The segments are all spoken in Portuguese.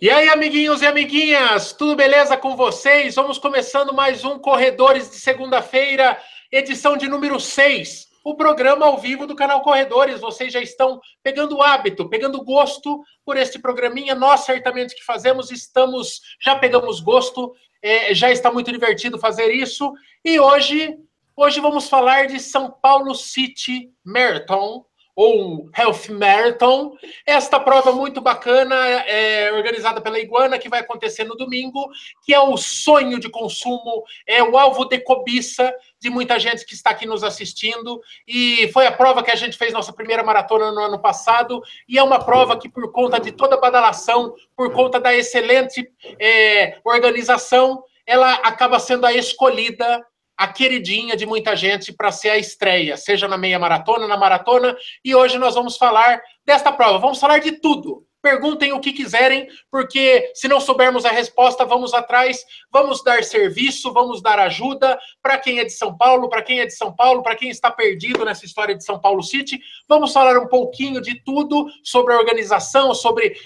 E aí, amiguinhos e amiguinhas, tudo beleza com vocês? Vamos começando mais um Corredores de segunda-feira, edição de número 6. O programa ao vivo do canal Corredores. Vocês já estão pegando hábito, pegando gosto por este programinha. Nós, certamente, que fazemos, estamos, já pegamos gosto, é, já está muito divertido fazer isso. E hoje, hoje vamos falar de São Paulo City Marathon, ou Health Marathon. Esta prova muito bacana, é organizada pela Iguana, que vai acontecer no domingo, que é o sonho de consumo, é o alvo de cobiça de muita gente que está aqui nos assistindo. E foi a prova que a gente fez nossa primeira maratona no ano passado, e é uma prova que, por conta de toda a badalação, por conta da excelente é, organização, ela acaba sendo a escolhida a queridinha de muita gente para ser a estreia, seja na meia maratona, na maratona, e hoje nós vamos falar desta prova. Vamos falar de tudo. Perguntem o que quiserem, porque se não soubermos a resposta, vamos atrás, vamos dar serviço, vamos dar ajuda para quem é de São Paulo, para quem é de São Paulo, para quem está perdido nessa história de São Paulo City. Vamos falar um pouquinho de tudo sobre a organização, sobre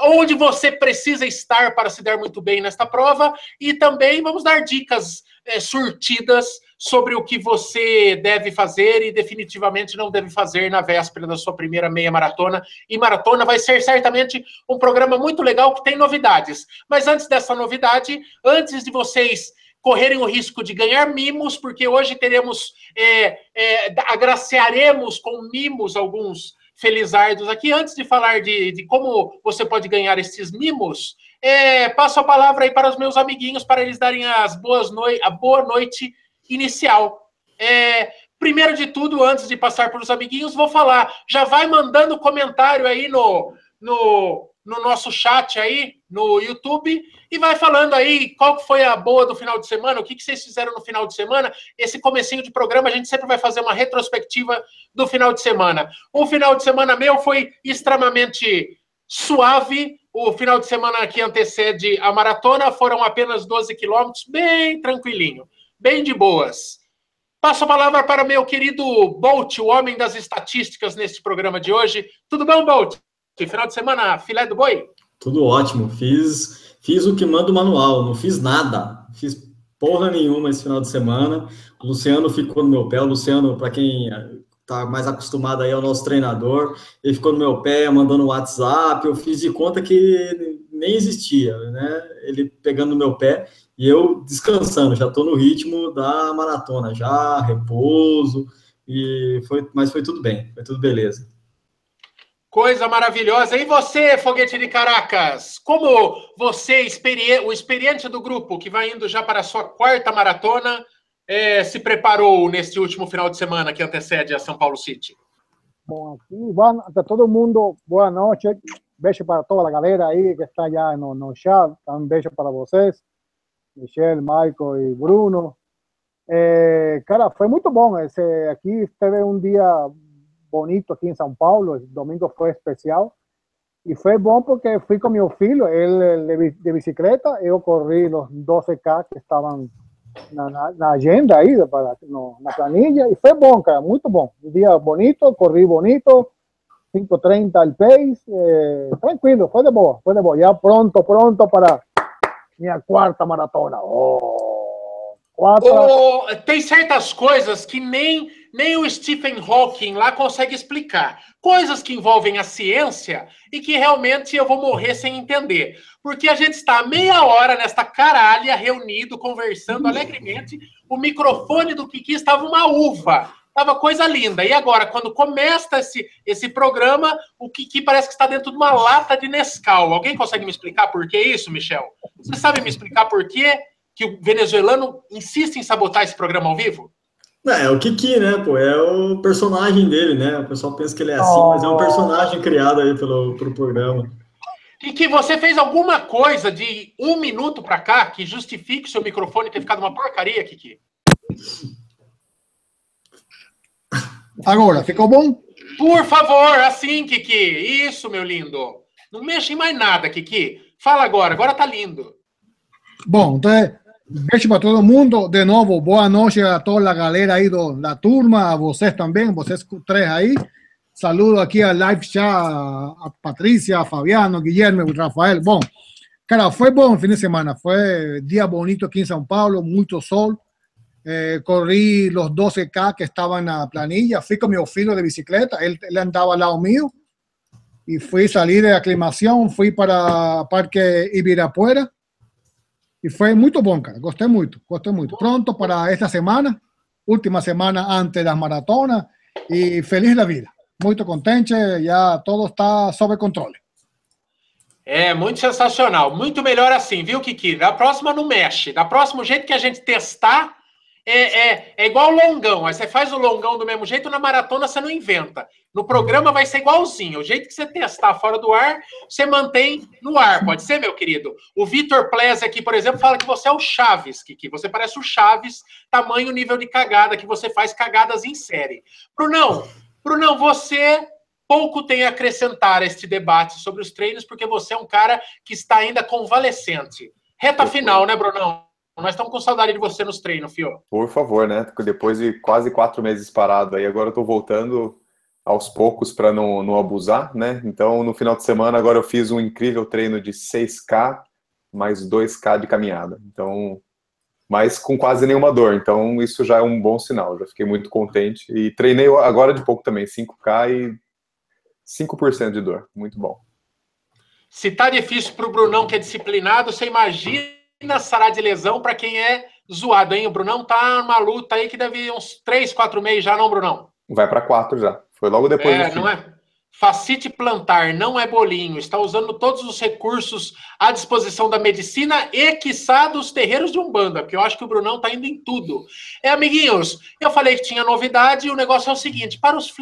onde você precisa estar para se dar muito bem nesta prova e também vamos dar dicas é, surtidas sobre o que você deve fazer e definitivamente não deve fazer na véspera da sua primeira meia maratona. E maratona vai ser certamente um programa muito legal que tem novidades. Mas antes dessa novidade, antes de vocês correrem o risco de ganhar mimos, porque hoje teremos, é, é, agraciaremos com mimos alguns felizardos aqui. Antes de falar de, de como você pode ganhar esses mimos, é, passo a palavra aí para os meus amiguinhos para eles darem as boas noi a boa noite inicial. É, primeiro de tudo, antes de passar para os amiguinhos, vou falar. Já vai mandando comentário aí no, no, no nosso chat aí, no YouTube, e vai falando aí qual foi a boa do final de semana, o que, que vocês fizeram no final de semana. Esse comecinho de programa, a gente sempre vai fazer uma retrospectiva do final de semana. O final de semana meu foi extremamente suave, o final de semana que antecede a maratona foram apenas 12 quilômetros, bem tranquilinho, bem de boas. Passo a palavra para meu querido Bolt, o homem das estatísticas neste programa de hoje. Tudo bom, Bolt? Final de semana, filé do boi? Tudo ótimo. Fiz, fiz o que manda o manual, não fiz nada. Fiz porra nenhuma esse final de semana. O Luciano ficou no meu pé. O Luciano, para quem tá mais acostumado aí ao nosso treinador, ele ficou no meu pé, mandando WhatsApp, eu fiz de conta que nem existia, né? Ele pegando no meu pé e eu descansando, já estou no ritmo da maratona, já repouso e foi, mas foi tudo bem, foi tudo beleza. Coisa maravilhosa. E você, Foguete de Caracas? Como você, o experiente do grupo, que vai indo já para a sua quarta maratona, é, se preparou neste último final de semana que antecede a São Paulo City? Bom, aqui, boa, a todo mundo, boa noite. Beijo para toda a galera aí que está já no, no chat. Um beijo para vocês, Michelle, Michael e Bruno. É, cara, foi muito bom. Esse, aqui teve um dia bonito aqui em São Paulo. O domingo foi especial. E foi bom porque fui com meu filho, ele de bicicleta, eu corri os 12K que estavam na, na, na agenda aí, para, no, na planilha, e foi bom, cara, muito bom. Um dia bonito, corri bonito, 5.30 al pace, eh, tranquilo, foi de boa, foi de boa. Já pronto, pronto para minha quarta maratona. Oh, quatro... Oh, tem certas coisas que nem nem o Stephen Hawking lá consegue explicar. Coisas que envolvem a ciência e que realmente eu vou morrer sem entender. Porque a gente está meia hora nesta caralha reunido, conversando alegremente. O microfone do Kiki estava uma uva. Tava coisa linda. E agora, quando começa esse, esse programa, o Kiki parece que está dentro de uma lata de Nescau. Alguém consegue me explicar por que isso, Michel? Você sabe me explicar por que, que o venezuelano insiste em sabotar esse programa ao vivo? É, o Kiki, né, pô, é o personagem dele, né? O pessoal pensa que ele é assim, oh. mas é um personagem criado aí pelo, pelo programa. Kiki, você fez alguma coisa de um minuto para cá que justifique seu microfone ter ficado uma porcaria, Kiki? Agora, ficou bom? Por favor, assim, Kiki. Isso, meu lindo. Não mexa em mais nada, Kiki. Fala agora, agora tá lindo. Bom, então Beijo para todo mundo. De novo, boa noite a toda a galera aí da turma, a vocês também, vocês três aí. Saludo aqui a live já, a Patrícia, a Fabiano, Guilherme, Rafael. Bom, cara, foi bom o fim de semana. Foi dia bonito aqui em São Paulo, muito sol. Eh, corrí los 12K que estaban en la planilla. Fui con mi filo de bicicleta. Él, él andaba al lado mío. Y fui a salir de aclimación. Fui para Parque Ibirapuera. Y fue muy bom, cara. Gosté mucho, gosté mucho. Pronto para esta semana, última semana antes de las maratonas. Y feliz la vida. Muy contente. Ya todo está sob controle. É, muito sensacional. Muito melhor assim, viu, Kiki? Da próxima não mexe. Da próxima, o jeito que a gente testar, é, é, é igual longão. Aí você faz o longão do mesmo jeito, na maratona você não inventa. No programa vai ser igualzinho. O jeito que você testar fora do ar, você mantém no ar. Pode ser, meu querido? O Vitor Plese aqui, por exemplo, fala que você é o Chaves, que você parece o Chaves, tamanho nível de cagada, que você faz cagadas em série. Brunão, Brunão, você pouco tem a acrescentar a este debate sobre os treinos, porque você é um cara que está ainda convalescente. Reta final, né, Brunão? Nós estamos com saudade de você nos treinos, Fio. Por favor, né? Depois de quase quatro meses parado aí, agora eu tô voltando aos poucos para não, não abusar, né? Então, no final de semana, agora eu fiz um incrível treino de 6K mais 2K de caminhada. Então, mas com quase nenhuma dor. Então, isso já é um bom sinal. Já fiquei muito contente. E treinei agora de pouco também, 5K e 5% de dor. Muito bom. Se tá difícil para o Brunão, que é disciplinado, você imagina sará de lesão para quem é zoado, hein? O Brunão tá numa luta aí que deve uns 3, 4 meses já, não, Brunão? Vai para 4 já. Foi logo depois é, não é? Facite plantar, não é bolinho. Está usando todos os recursos à disposição da medicina e, quiçá, dos terreiros de Umbanda, porque eu acho que o Brunão está indo em tudo. É, amiguinhos, eu falei que tinha novidade e o negócio é o seguinte: para os,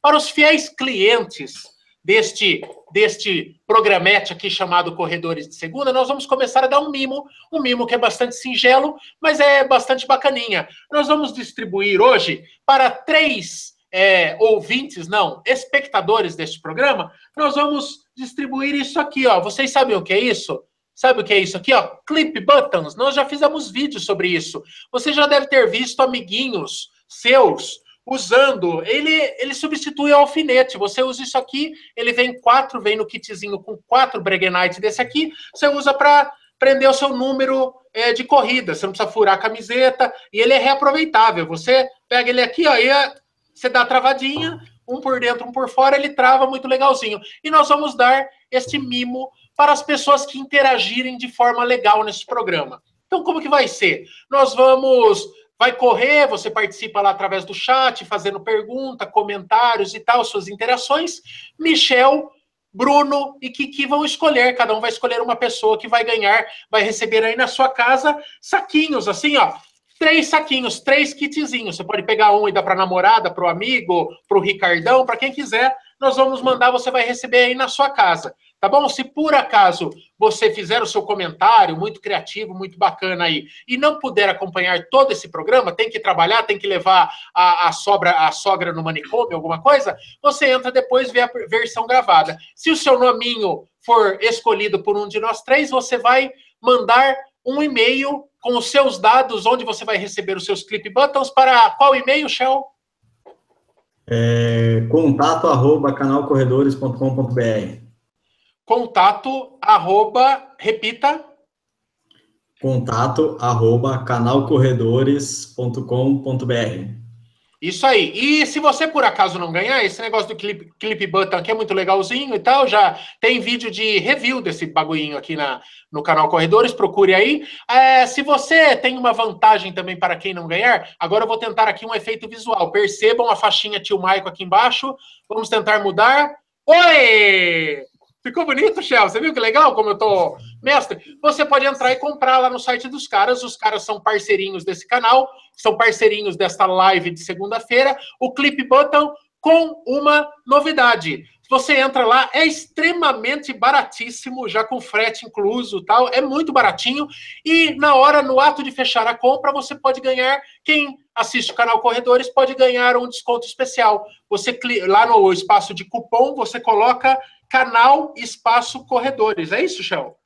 para os fiéis clientes deste, deste programete aqui chamado Corredores de Segunda, nós vamos começar a dar um mimo, um mimo que é bastante singelo, mas é bastante bacaninha. Nós vamos distribuir hoje para três é, ouvintes, não, espectadores deste programa, nós vamos distribuir isso aqui, ó. Vocês sabem o que é isso? Sabe o que é isso aqui, ó? Clip buttons. Nós já fizemos vídeos sobre isso. Você já deve ter visto amiguinhos seus usando, ele, ele substitui o alfinete. Você usa isso aqui, ele vem quatro, vem no kitzinho com quatro Breguenite desse aqui, você usa para prender o seu número é, de corrida. Você não precisa furar a camiseta e ele é reaproveitável. Você pega ele aqui, ó, e é, você dá a travadinha, um por dentro, um por fora, ele trava muito legalzinho. E nós vamos dar este mimo para as pessoas que interagirem de forma legal nesse programa. Então, como que vai ser? Nós vamos vai correr, você participa lá através do chat, fazendo pergunta, comentários e tal, suas interações. Michel, Bruno e Kiki vão escolher, cada um vai escolher uma pessoa que vai ganhar, vai receber aí na sua casa saquinhos, assim, ó, três saquinhos, três kitzinhos. Você pode pegar um e dar para namorada, para o amigo, para o Ricardão, para quem quiser. Nós vamos mandar, você vai receber aí na sua casa. Tá bom? Se por acaso você fizer o seu comentário muito criativo, muito bacana aí, e não puder acompanhar todo esse programa, tem que trabalhar, tem que levar a, a, sobra, a sogra no manicômio, alguma coisa, você entra depois e vê a versão gravada. Se o seu nominho for escolhido por um de nós três, você vai mandar um e-mail com os seus dados, onde você vai receber os seus clip buttons, para qual e-mail, Shell? É, contato arroba canalcorredores.com.br Contato, arroba, repita. Contato, arroba, canalcorredores.com.br. Isso aí. E se você por acaso não ganhar, esse negócio do clip, clip button aqui é muito legalzinho e tal, já tem vídeo de review desse bagulhinho aqui na, no canal Corredores, procure aí. É, se você tem uma vantagem também para quem não ganhar, agora eu vou tentar aqui um efeito visual. Percebam a faixinha tio Maico aqui embaixo. Vamos tentar mudar. Oi! Ficou bonito, Shell? Você viu que legal como eu tô mestre? Você pode entrar e comprar lá no site dos caras. Os caras são parceirinhos desse canal, são parceirinhos desta live de segunda-feira. O Clip Button com uma novidade. Você entra lá, é extremamente baratíssimo, já com frete incluso, tal, é muito baratinho. E na hora, no ato de fechar a compra, você pode ganhar. Quem assiste o canal Corredores pode ganhar um desconto especial. Você lá no espaço de cupom, você coloca canal espaço corredores. É isso, Shell?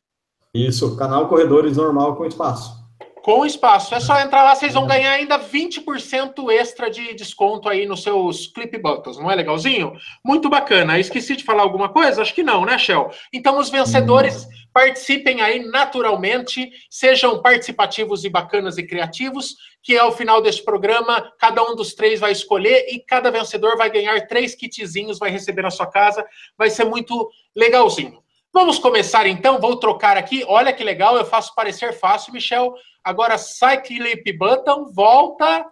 Isso, canal corredores normal com espaço. Com espaço. É só entrar lá, vocês vão ganhar ainda 20% extra de desconto aí nos seus clip buttons. Não é legalzinho? Muito bacana. Esqueci de falar alguma coisa? Acho que não, né, Shell? Então, os vencedores participem aí naturalmente, sejam participativos e bacanas e criativos, que ao final deste programa, cada um dos três vai escolher e cada vencedor vai ganhar três kitzinhos, vai receber na sua casa. Vai ser muito legalzinho. Vamos começar então, vou trocar aqui. Olha que legal, eu faço parecer fácil, Michel. Agora sai clip button, volta.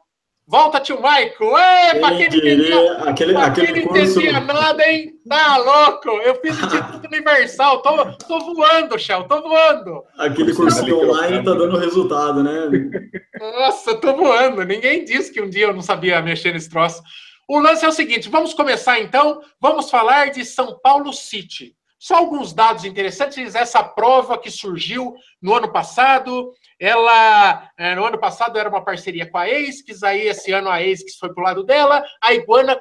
Volta, tio Maico. Epa, quem entendia, aquele, aquele curso... entendia nada, hein? Tá louco. Eu fiz o Instituto Universal. Tô, tô voando, Shell, tô voando. Aquele curso online tá dando resultado, né? Nossa, tô voando. Ninguém disse que um dia eu não sabia mexer nesse troço. O lance é o seguinte, vamos começar então. Vamos falar de São Paulo City. Só alguns dados interessantes. Essa prova que surgiu no ano passado, ela é, no ano passado era uma parceria com a ASICS, aí esse ano a ASICS foi para o lado dela, a Iguana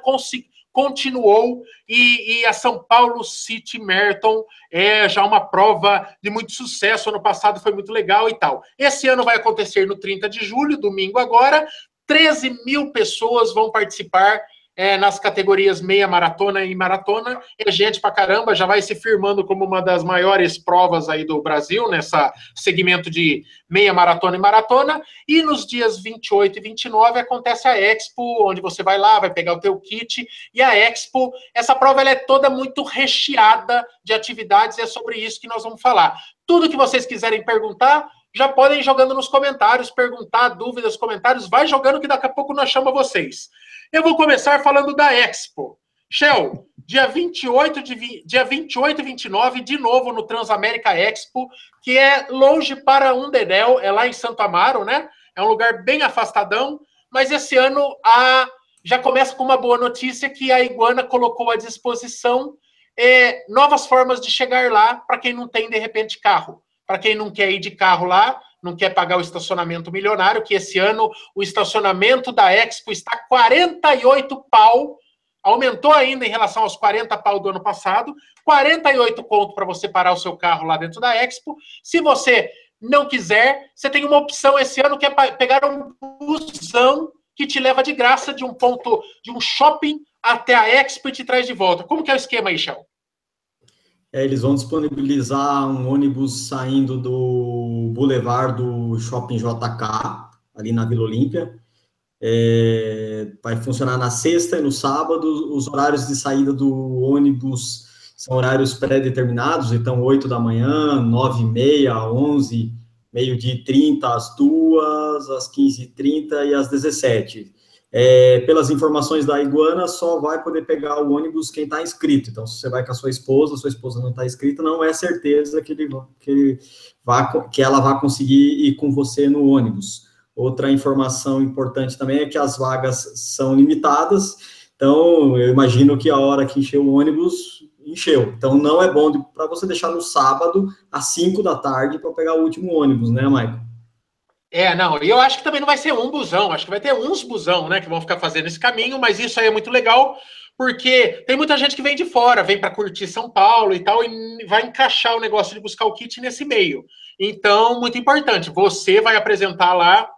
continuou e, e, a São Paulo City Marathon é já uma prova de muito sucesso. Ano passado foi muito legal e tal. Esse ano vai acontecer no 30 de julho, domingo agora. 13 mil pessoas vão participar é, nas categorias meia maratona e maratona. É gente pra caramba, já vai se firmando como uma das maiores provas aí do Brasil, nessa segmento de meia maratona e maratona. E nos dias 28 e 29 acontece a Expo, onde você vai lá, vai pegar o teu kit. E a Expo, essa prova ela é toda muito recheada de atividades, e é sobre isso que nós vamos falar. Tudo que vocês quiserem perguntar, já podem ir jogando nos comentários, perguntar, dúvidas, comentários, vai jogando que daqui a pouco nós chamamos vocês. Eu vou começar falando da Expo. Shell, dia 28, de, dia 28 e 29, de novo no Transamérica Expo, que é longe para um dedéu, é lá em Santo Amaro, né? É um lugar bem afastadão, mas esse ano a, já começa com uma boa notícia que a Iguana colocou à disposição é, novas formas de chegar lá para quem não tem, de repente, carro. Para quem não quer ir de carro lá, não quer pagar o estacionamento milionário, que esse ano o estacionamento da Expo está 48 pau, aumentou ainda em relação aos 40 pau do ano passado, 48 conto para você parar o seu carro lá dentro da Expo. Se você não quiser, você tem uma opção esse ano que é pegar um busão que te leva de graça de um ponto, de um shopping até a Expo e te traz de volta. Como que é o esquema aí, Shell? É, eles vão disponibilizar um ônibus saindo do Boulevard do Shopping JK, ali na Vila Olímpia. É, vai funcionar na sexta e no sábado. Os horários de saída do ônibus são horários pré-determinados, então 8 da manhã, 9 e meia, 11, meio-dia e 30, às 2, às 15 e 30 e às 17 é, pelas informações da Iguana, só vai poder pegar o ônibus quem está inscrito. Então, se você vai com a sua esposa, sua esposa não está inscrita, não é certeza que, ele, que, ele vá, que ela vai conseguir ir com você no ônibus. Outra informação importante também é que as vagas são limitadas, então eu imagino que a hora que encheu o ônibus, encheu. Então não é bom para você deixar no sábado, às 5 da tarde, para pegar o último ônibus, né, Maicon? É, não, e eu acho que também não vai ser um busão, acho que vai ter uns busão, né, que vão ficar fazendo esse caminho, mas isso aí é muito legal, porque tem muita gente que vem de fora, vem para curtir São Paulo e tal, e vai encaixar o negócio de buscar o kit nesse meio. Então, muito importante, você vai apresentar lá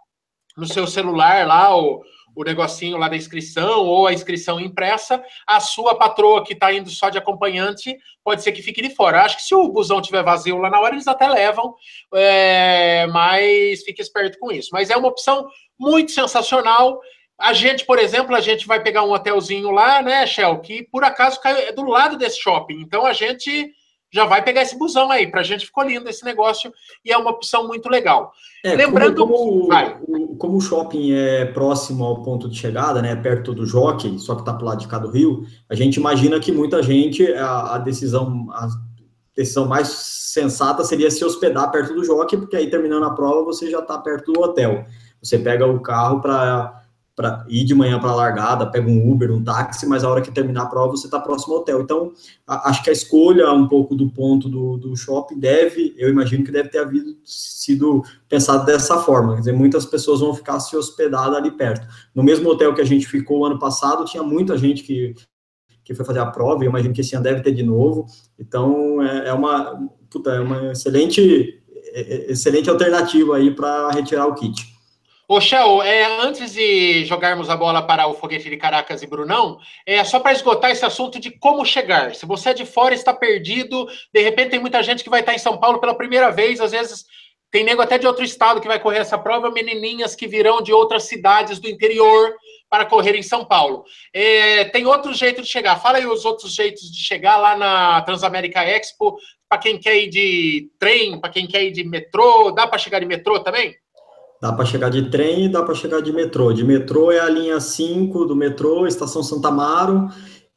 no seu celular lá o, o negocinho lá da inscrição ou a inscrição impressa, a sua patroa que está indo só de acompanhante pode ser que fique de fora. Acho que se o busão tiver vazio lá na hora, eles até levam, é, mas fique esperto com isso. Mas é uma opção muito sensacional. A gente, por exemplo, a gente vai pegar um hotelzinho lá, né, Shell, que por acaso é do lado desse shopping. Então a gente já vai pegar esse busão aí. Para a gente ficou lindo esse negócio e é uma opção muito legal. É, Lembrando. Como, como, como, o shopping é próximo ao ponto de chegada, né, perto do Jockey, só que está para lado de cá do Rio, a gente imagina que muita gente, a, a decisão. A decisão mais sensata seria se hospedar perto do Jockey, porque aí terminando a prova você já está perto do hotel. Você pega o carro para para ir de manhã para a largada, pega um Uber, um táxi, mas a hora que terminar a prova você está próximo ao hotel. Então, a, acho que a escolha um pouco do ponto do, do shopping deve, eu imagino que deve ter havido, sido pensado dessa forma. Quer dizer, muitas pessoas vão ficar se hospedadas ali perto. No mesmo hotel que a gente ficou ano passado, tinha muita gente que, que foi fazer a prova, e eu imagino que esse ano deve ter de novo. Então, é, é uma, puta, é uma excelente é, excelente alternativa aí para retirar o kit. Ô, Shell, é, antes de jogarmos a bola para o foguete de Caracas e Brunão, é só para esgotar esse assunto de como chegar. Se você é de fora está perdido, de repente tem muita gente que vai estar em São Paulo pela primeira vez, às vezes tem nego até de outro estado que vai correr essa prova, menininhas que virão de outras cidades do interior para correr em São Paulo. É, tem outro jeito de chegar. Fala aí os outros jeitos de chegar lá na Transamérica Expo, para quem quer ir de trem, para quem quer ir de metrô. Dá para chegar de metrô também? Dá para chegar de trem e dá para chegar de metrô. De metrô é a linha 5 do metrô, Estação Santa Amaro,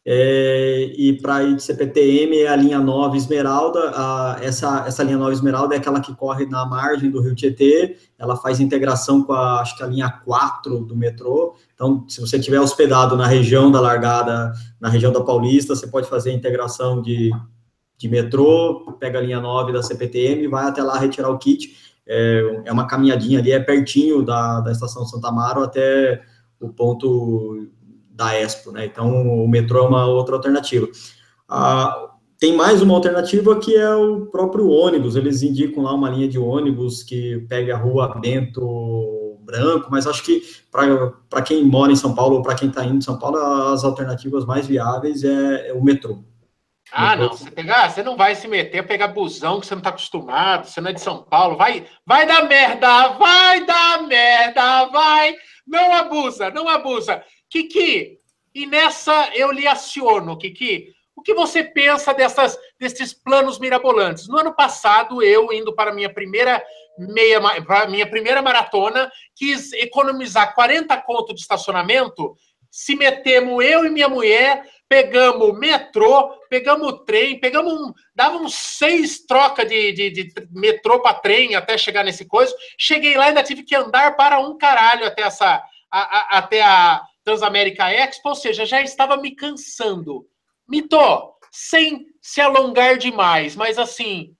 é, e para ir de CPTM é a linha 9 Esmeralda. A, essa, essa linha 9 Esmeralda é aquela que corre na margem do Rio Tietê, ela faz integração com a, acho que a linha 4 do metrô. Então, se você estiver hospedado na região da largada, na região da Paulista, você pode fazer a integração de, de metrô, pega a linha 9 da CPTM, vai até lá retirar o kit é, é uma caminhadinha ali, é pertinho da, da estação Santa Amaro até o ponto da Expo, né? Então, o metrô é uma outra alternativa. Ah, tem mais uma alternativa que é o próprio ônibus. Eles indicam lá uma linha de ônibus que pega a rua Bento Branco, mas acho que para quem mora em São Paulo ou para quem está indo em São Paulo, as alternativas mais viáveis é, é o metrô. Ah, não. Você, pegar, você não vai se meter a pegar busão que você não está acostumado, você não é de São Paulo. Vai, vai dar merda, vai dar merda, vai. Não abusa, não abusa. Kiki, e nessa eu lhe aciono, Kiki. O que você pensa dessas, desses planos mirabolantes? No ano passado, eu, indo para a minha primeira meia, para minha primeira maratona, quis economizar 40 conto de estacionamento. Se metemos eu e minha mulher pegamos metrô, pegamos trem, pegamos um. Dava uns seis trocas de, de, de metrô para trem até chegar nesse coisa. Cheguei lá e ainda tive que andar para um caralho até essa. A, a, até a Transamérica Expo, ou seja, já estava me cansando. Mito, sem se alongar demais, mas assim,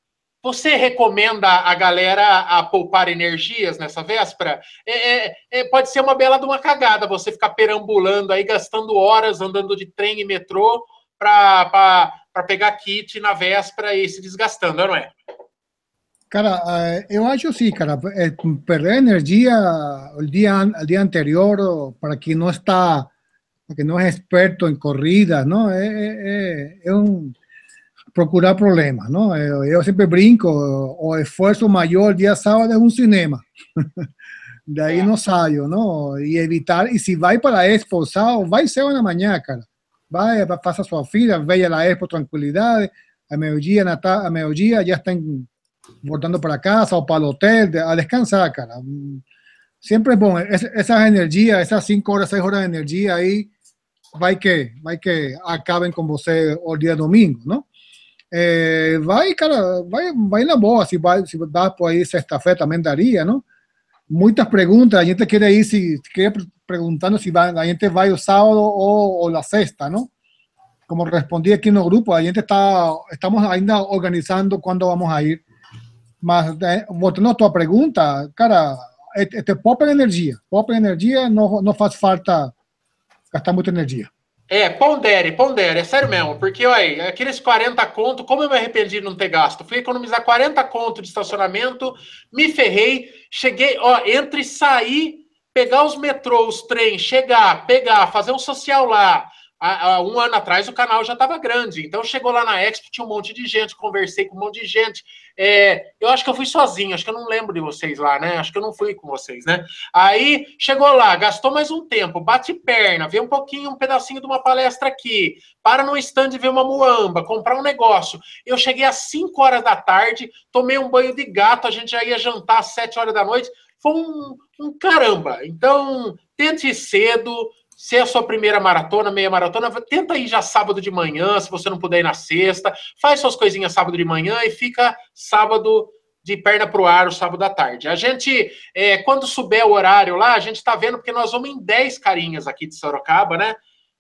você recomenda a galera a poupar energias nessa véspera? É, é, é, pode ser uma bela de uma cagada você ficar perambulando aí, gastando horas andando de trem e metrô para pegar kit na véspera e se desgastando, não é? Cara, eh, eu acho sim, cara. Eh, perder energia o dia, o dia anterior para quem não está, que não é experto em corrida, não é, é, é um procurar problemas, ¿no? Yo siempre brinco, o esfuerzo mayor día sábado es un cinema. de ahí no salgo, ¿no? Y evitar, y si vais para la expo sábado, vai ser una mañana, cara. Vai, pasa su fila, veia la expo tranquilidad, a mediodía, a mediodía ya están voltando para casa o para el hotel, a descansar, cara. Siempre es bueno, esas energías, esas cinco horas, seis horas de energía ahí, vai que, vai que acaben con você el día domingo, ¿no? É, vai, cara, vai, vai na boa. Se, vai, se dá por aí sexta-feira também daria, não? Muitas perguntas. A gente quer ir se quer perguntando se vai, a gente vai o sábado ou, ou a sexta, não? Como respondi aqui no grupo, a gente está estamos ainda organizando quando vamos a ir. Mas é, voltando à tua pergunta, cara, este poupa energia. Poupa energia, não, não faz falta gastar muita energia. É, pondere, pondere, é sério mesmo, porque, olha, aqueles 40 conto, como eu me arrependi de não ter gasto? Fui economizar 40 conto de estacionamento, me ferrei, cheguei, ó, entre sair, pegar os metrôs, trem, chegar, pegar, fazer um social lá, há, um ano atrás o canal já estava grande. Então chegou lá na Expo, tinha um monte de gente, conversei com um monte de gente. É, eu acho que eu fui sozinho, acho que eu não lembro de vocês lá, né? Acho que eu não fui com vocês, né? Aí chegou lá, gastou mais um tempo, bate perna, vê um pouquinho, um pedacinho de uma palestra aqui, para no stand ver uma muamba, comprar um negócio. Eu cheguei às 5 horas da tarde, tomei um banho de gato, a gente já ia jantar às 7 horas da noite. Foi um, um caramba. Então, tente cedo, se é a sua primeira maratona, meia maratona, tenta ir já sábado de manhã, se você não puder ir na sexta. Faz suas coisinhas sábado de manhã e fica sábado de perna para o ar, o sábado à tarde. A gente, é, quando souber o horário lá, a gente está vendo, porque nós vamos em 10 carinhas aqui de Sorocaba, né?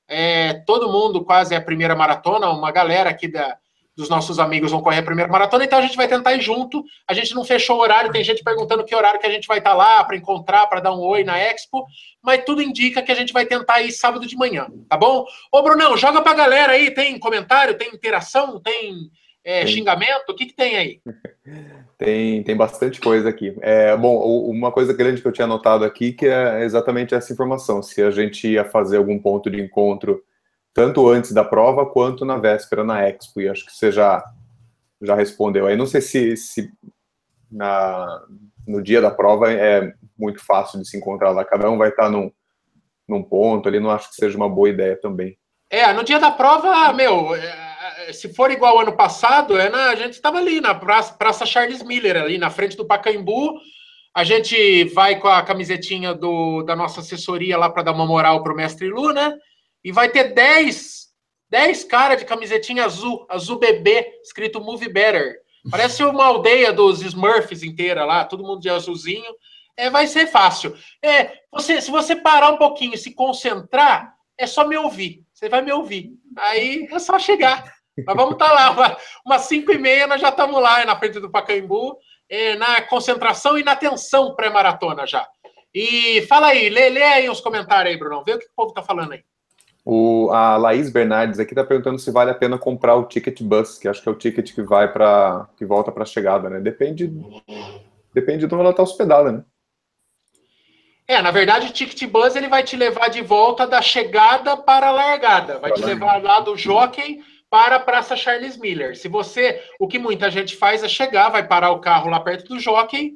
É, todo mundo quase é a primeira maratona, uma galera aqui da, dos nossos amigos vão correr a primeira maratona, então a gente vai tentar ir junto. A gente não fechou o horário, tem gente perguntando que horário que a gente vai estar lá para encontrar, para dar um oi na Expo, mas tudo indica que a gente vai tentar ir sábado de manhã, tá bom? Ô, Brunão, joga pra galera aí, tem comentário, tem interação, tem É, xingamento? O que, que tem aí? Tem, tem bastante coisa aqui. É, bom, uma coisa grande que eu tinha notado aqui que é exatamente essa informação. Se a gente ia fazer algum ponto de encontro tanto antes da prova quanto na véspera na Expo. E acho que você já, já respondeu. Aí não sei se, se na, no dia da prova é muito fácil de se encontrar lá. Cada um vai estar num, num ponto ali. Não acho que seja uma boa ideia também. É, no dia da prova, meu, é, se for igual ano passado, é na, a gente estava ali na praça, praça, Charles Miller, ali na frente do Pacaembu. A gente vai com a camisetinha do, da nossa assessoria lá para dar uma moral para o mestre Lu, né? E vai ter 10, 10 caras de camisetinha azul, azul bebê, escrito Move Better. Parece uma aldeia dos Smurfs inteira lá, todo mundo de azulzinho. É, vai ser fácil. É, você, se você parar um pouquinho e se concentrar, é só me ouvir. Você vai me ouvir. Aí é só chegar. Mas vamos estar tá lá, uma, umas 5 e meia, nós já estamos lá na frente do Pacaembu, é, na concentração e na tensão pré-maratona já. E fala aí, lê, lê aí os comentários aí, Bruno. Vê o que o povo está falando aí. O, a Laís Bernardes aqui está perguntando se vale a pena comprar o ticket bus, que acho que é o ticket que vai para que volta para a chegada, né? Depende depende de onde ela está hospedada, né? É, na verdade, o ticket bus ele vai te levar de volta da chegada para a largada, vai te levar lá do jockey para a Praça Charles Miller. Se você, o que muita gente faz é chegar, vai parar o carro lá perto do jockey,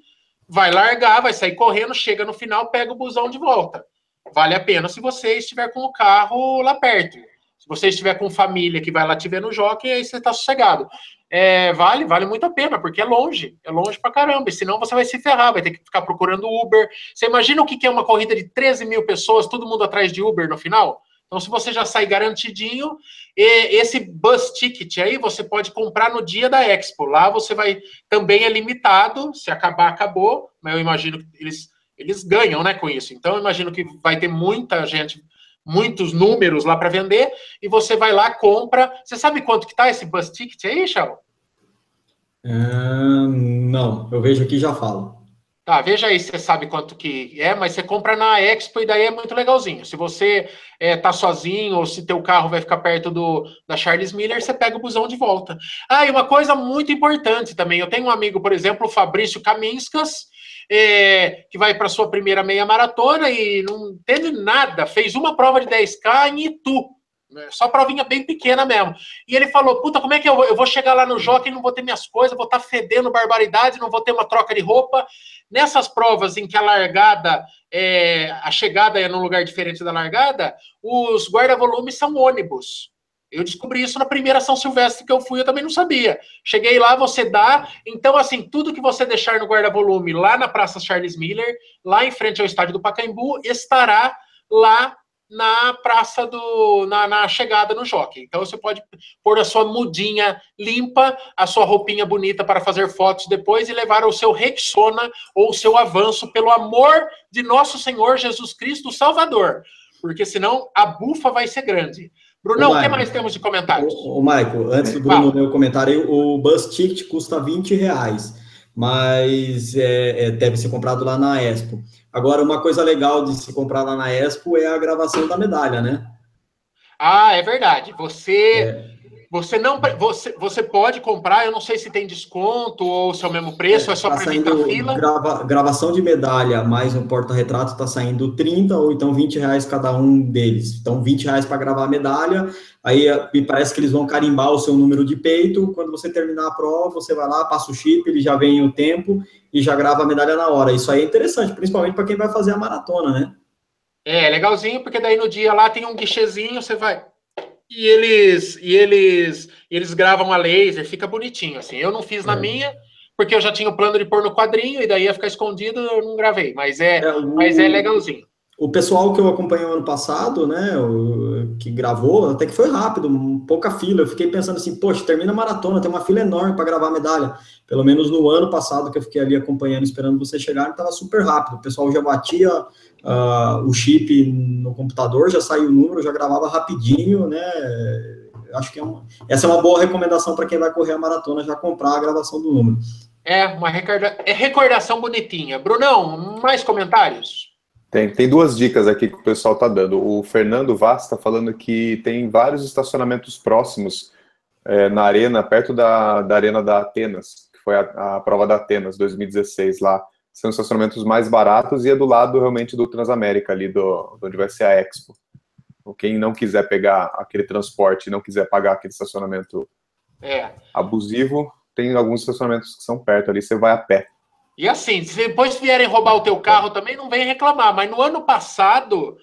vai largar, vai sair correndo, chega no final, pega o busão de volta vale a pena se você estiver com o carro lá perto. Se você estiver com família que vai lá te ver no jockey, aí você está sossegado. É, vale, vale muito a pena, porque é longe, é longe pra caramba, e senão você vai se ferrar, vai ter que ficar procurando Uber. Você imagina o que é uma corrida de 13 mil pessoas, todo mundo atrás de Uber no final? Então, se você já sai garantidinho, esse bus ticket aí você pode comprar no dia da Expo. Lá você vai, também é limitado, se acabar, acabou, mas eu imagino que eles eles ganham né, com isso. Então, imagino que vai ter muita gente, muitos números lá para vender, e você vai lá, compra. Você sabe quanto que tá esse bus ticket aí, Chão? Uh, não, eu vejo aqui e já falo. Tá, veja aí se você sabe quanto que é, mas você compra na Expo e daí é muito legalzinho. Se você é, tá sozinho ou se teu carro vai ficar perto do da Charles Miller, você pega o busão de volta. Ah, e uma coisa muito importante também, eu tenho um amigo, por exemplo, o Fabrício Kaminskas, é, que vai para sua primeira meia maratona e não teve nada, fez uma prova de 10K em Itu. Né? Só provinha bem pequena mesmo. E ele falou: Puta, como é que eu vou? Eu vou chegar lá no jockey, não vou ter minhas coisas, vou estar tá fedendo barbaridade, não vou ter uma troca de roupa. Nessas provas em que a largada, é, a chegada é num lugar diferente da largada, os guarda-volumes são ônibus. Eu descobri isso na primeira São Silvestre que eu fui, eu também não sabia. Cheguei lá, você dá. Então, assim, tudo que você deixar no guarda-volume lá na Praça Charles Miller, lá em frente ao estádio do Pacaembu, estará lá na praça do. na, na chegada no jockey. Então você pode pôr a sua mudinha limpa, a sua roupinha bonita para fazer fotos depois e levar o seu Rexona ou o seu avanço pelo amor de nosso Senhor Jesus Cristo Salvador. Porque senão a bufa vai ser grande. Brunão, o que mais temos de comentários? O, o Michael, antes do Bruno ler o comentário, o Bus Ticket custa 20 reais, mas é, é, deve ser comprado lá na Expo. Agora, uma coisa legal de se comprar lá na Expo é a gravação da medalha, né? Ah, é verdade. Você é. Você não você, você pode comprar, eu não sei se tem desconto ou se é o mesmo preço, é, é só tá para evitar fila. Grava, gravação de medalha mais um porta-retrato está saindo 30 ou então 20 reais cada um deles. Então, 20 reais para gravar a medalha. Aí me parece que eles vão carimbar o seu número de peito. Quando você terminar a prova, você vai lá, passa o chip, ele já vem o tempo e já grava a medalha na hora. Isso aí é interessante, principalmente para quem vai fazer a maratona, né? É, legalzinho, porque daí no dia lá tem um guichezinho, você vai e eles e eles eles gravam a laser, fica bonitinho assim. Eu não fiz na é. minha porque eu já tinha o plano de pôr no quadrinho e daí ia ficar escondido, eu não gravei, mas é, é o, mas é legalzinho. O pessoal que eu acompanhei ano passado, né, o, que gravou, até que foi rápido, pouca fila. Eu fiquei pensando assim, poxa, termina a maratona, tem uma fila enorme para gravar a medalha. Pelo menos no ano passado que eu fiquei ali acompanhando, esperando você chegar, estava super rápido. O pessoal já batia uh, o chip no computador, já saiu o número, já gravava rapidinho, né? Acho que é uma, essa é uma boa recomendação para quem vai correr a maratona, já comprar a gravação do número. É, uma recorda... é recordação bonitinha. Brunão, mais comentários? Tem, tem duas dicas aqui que o pessoal está dando. O Fernando Vaz está falando que tem vários estacionamentos próximos é, na arena, perto da, da arena da Atenas, que foi a, a prova da Atenas 2016 lá. São estacionamentos mais baratos e é do lado realmente do Transamérica, ali do, onde vai ser a Expo. Então, quem não quiser pegar aquele transporte, não quiser pagar aquele estacionamento é. abusivo, tem alguns estacionamentos que são perto ali, você vai a pé. E assim, se depois vierem roubar o teu carro também, não vem reclamar. Mas no ano passado,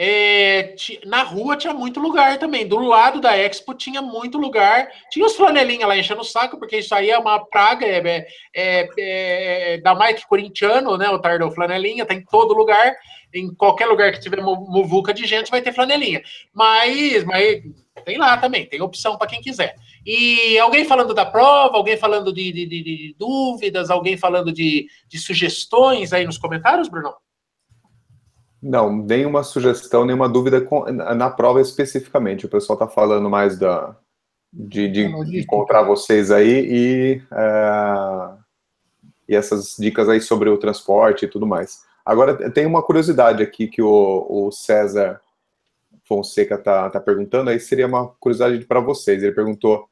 é, na rua tinha muito lugar também. Do lado da Expo tinha muito lugar. Tinha os flanelinhas lá enchendo o saco, porque isso aí é uma praga, é, é, é, é da que corintiano, né? O Tardou Flanelinha, tá em todo lugar. Em qualquer lugar que tiver muvuca de gente, vai ter flanelinha. Mas, mas tem lá também, tem opção para quem quiser. E alguém falando da prova, alguém falando de, de, de, de dúvidas, alguém falando de sugestões aí nos comentários, Bruno? Não, nenhuma sugestão, nenhuma dúvida com, na prova especificamente. O pessoal está falando mais da, de, de encontrar vocês aí e, é, e essas dicas aí sobre o transporte e tudo mais. Agora, tem uma curiosidade aqui que o, o César Fonseca está tá perguntando, aí seria uma curiosidade para vocês. Ele perguntou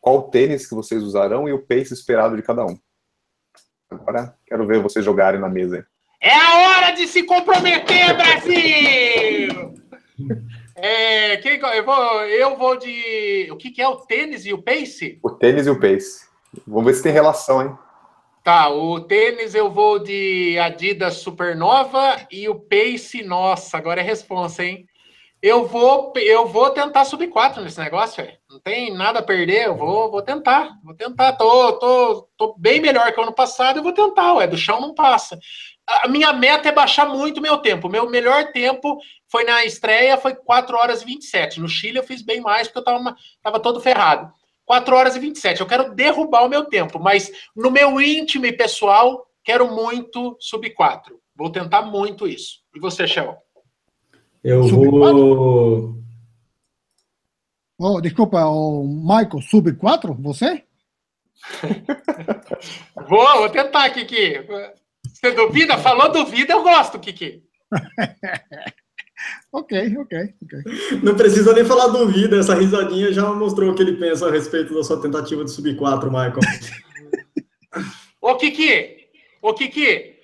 qual tênis que vocês usarão e o pace esperado de cada um. Agora, quero ver vocês jogarem na mesa. É a hora de se comprometer, Brasil! É, quem, eu, vou, eu vou de. O que, que é o tênis e o pace? O tênis e o pace. Vamos ver se tem relação, hein? Tá, o tênis eu vou de Adidas Supernova e o pace, nossa, agora é responsa, hein? Eu vou, eu vou tentar subir 4 nesse negócio, véio. não tem nada a perder, eu vou, vou tentar, vou tentar, tô, tô, tô bem melhor que o ano passado, eu vou tentar, ué, do chão não passa a minha meta é baixar muito meu tempo. Meu melhor tempo foi na estreia, foi 4 horas e 27. No Chile eu fiz bem mais, porque eu tava, tava todo ferrado. 4 horas e 27. Eu quero derrubar o meu tempo, mas no meu íntimo e pessoal, quero muito sub 4. Vou tentar muito isso. E você, Shell? Eu sub vou. Oh, desculpa, o Michael, sub 4? Você? vou, vou tentar, Kiki. Você duvida? Falou duvida, eu gosto, Kiki. ok, ok, ok. Não precisa nem falar duvida, essa risadinha já mostrou o que ele pensa a respeito da sua tentativa de subir 4, Michael. ô, Kiki, ô, Kiki,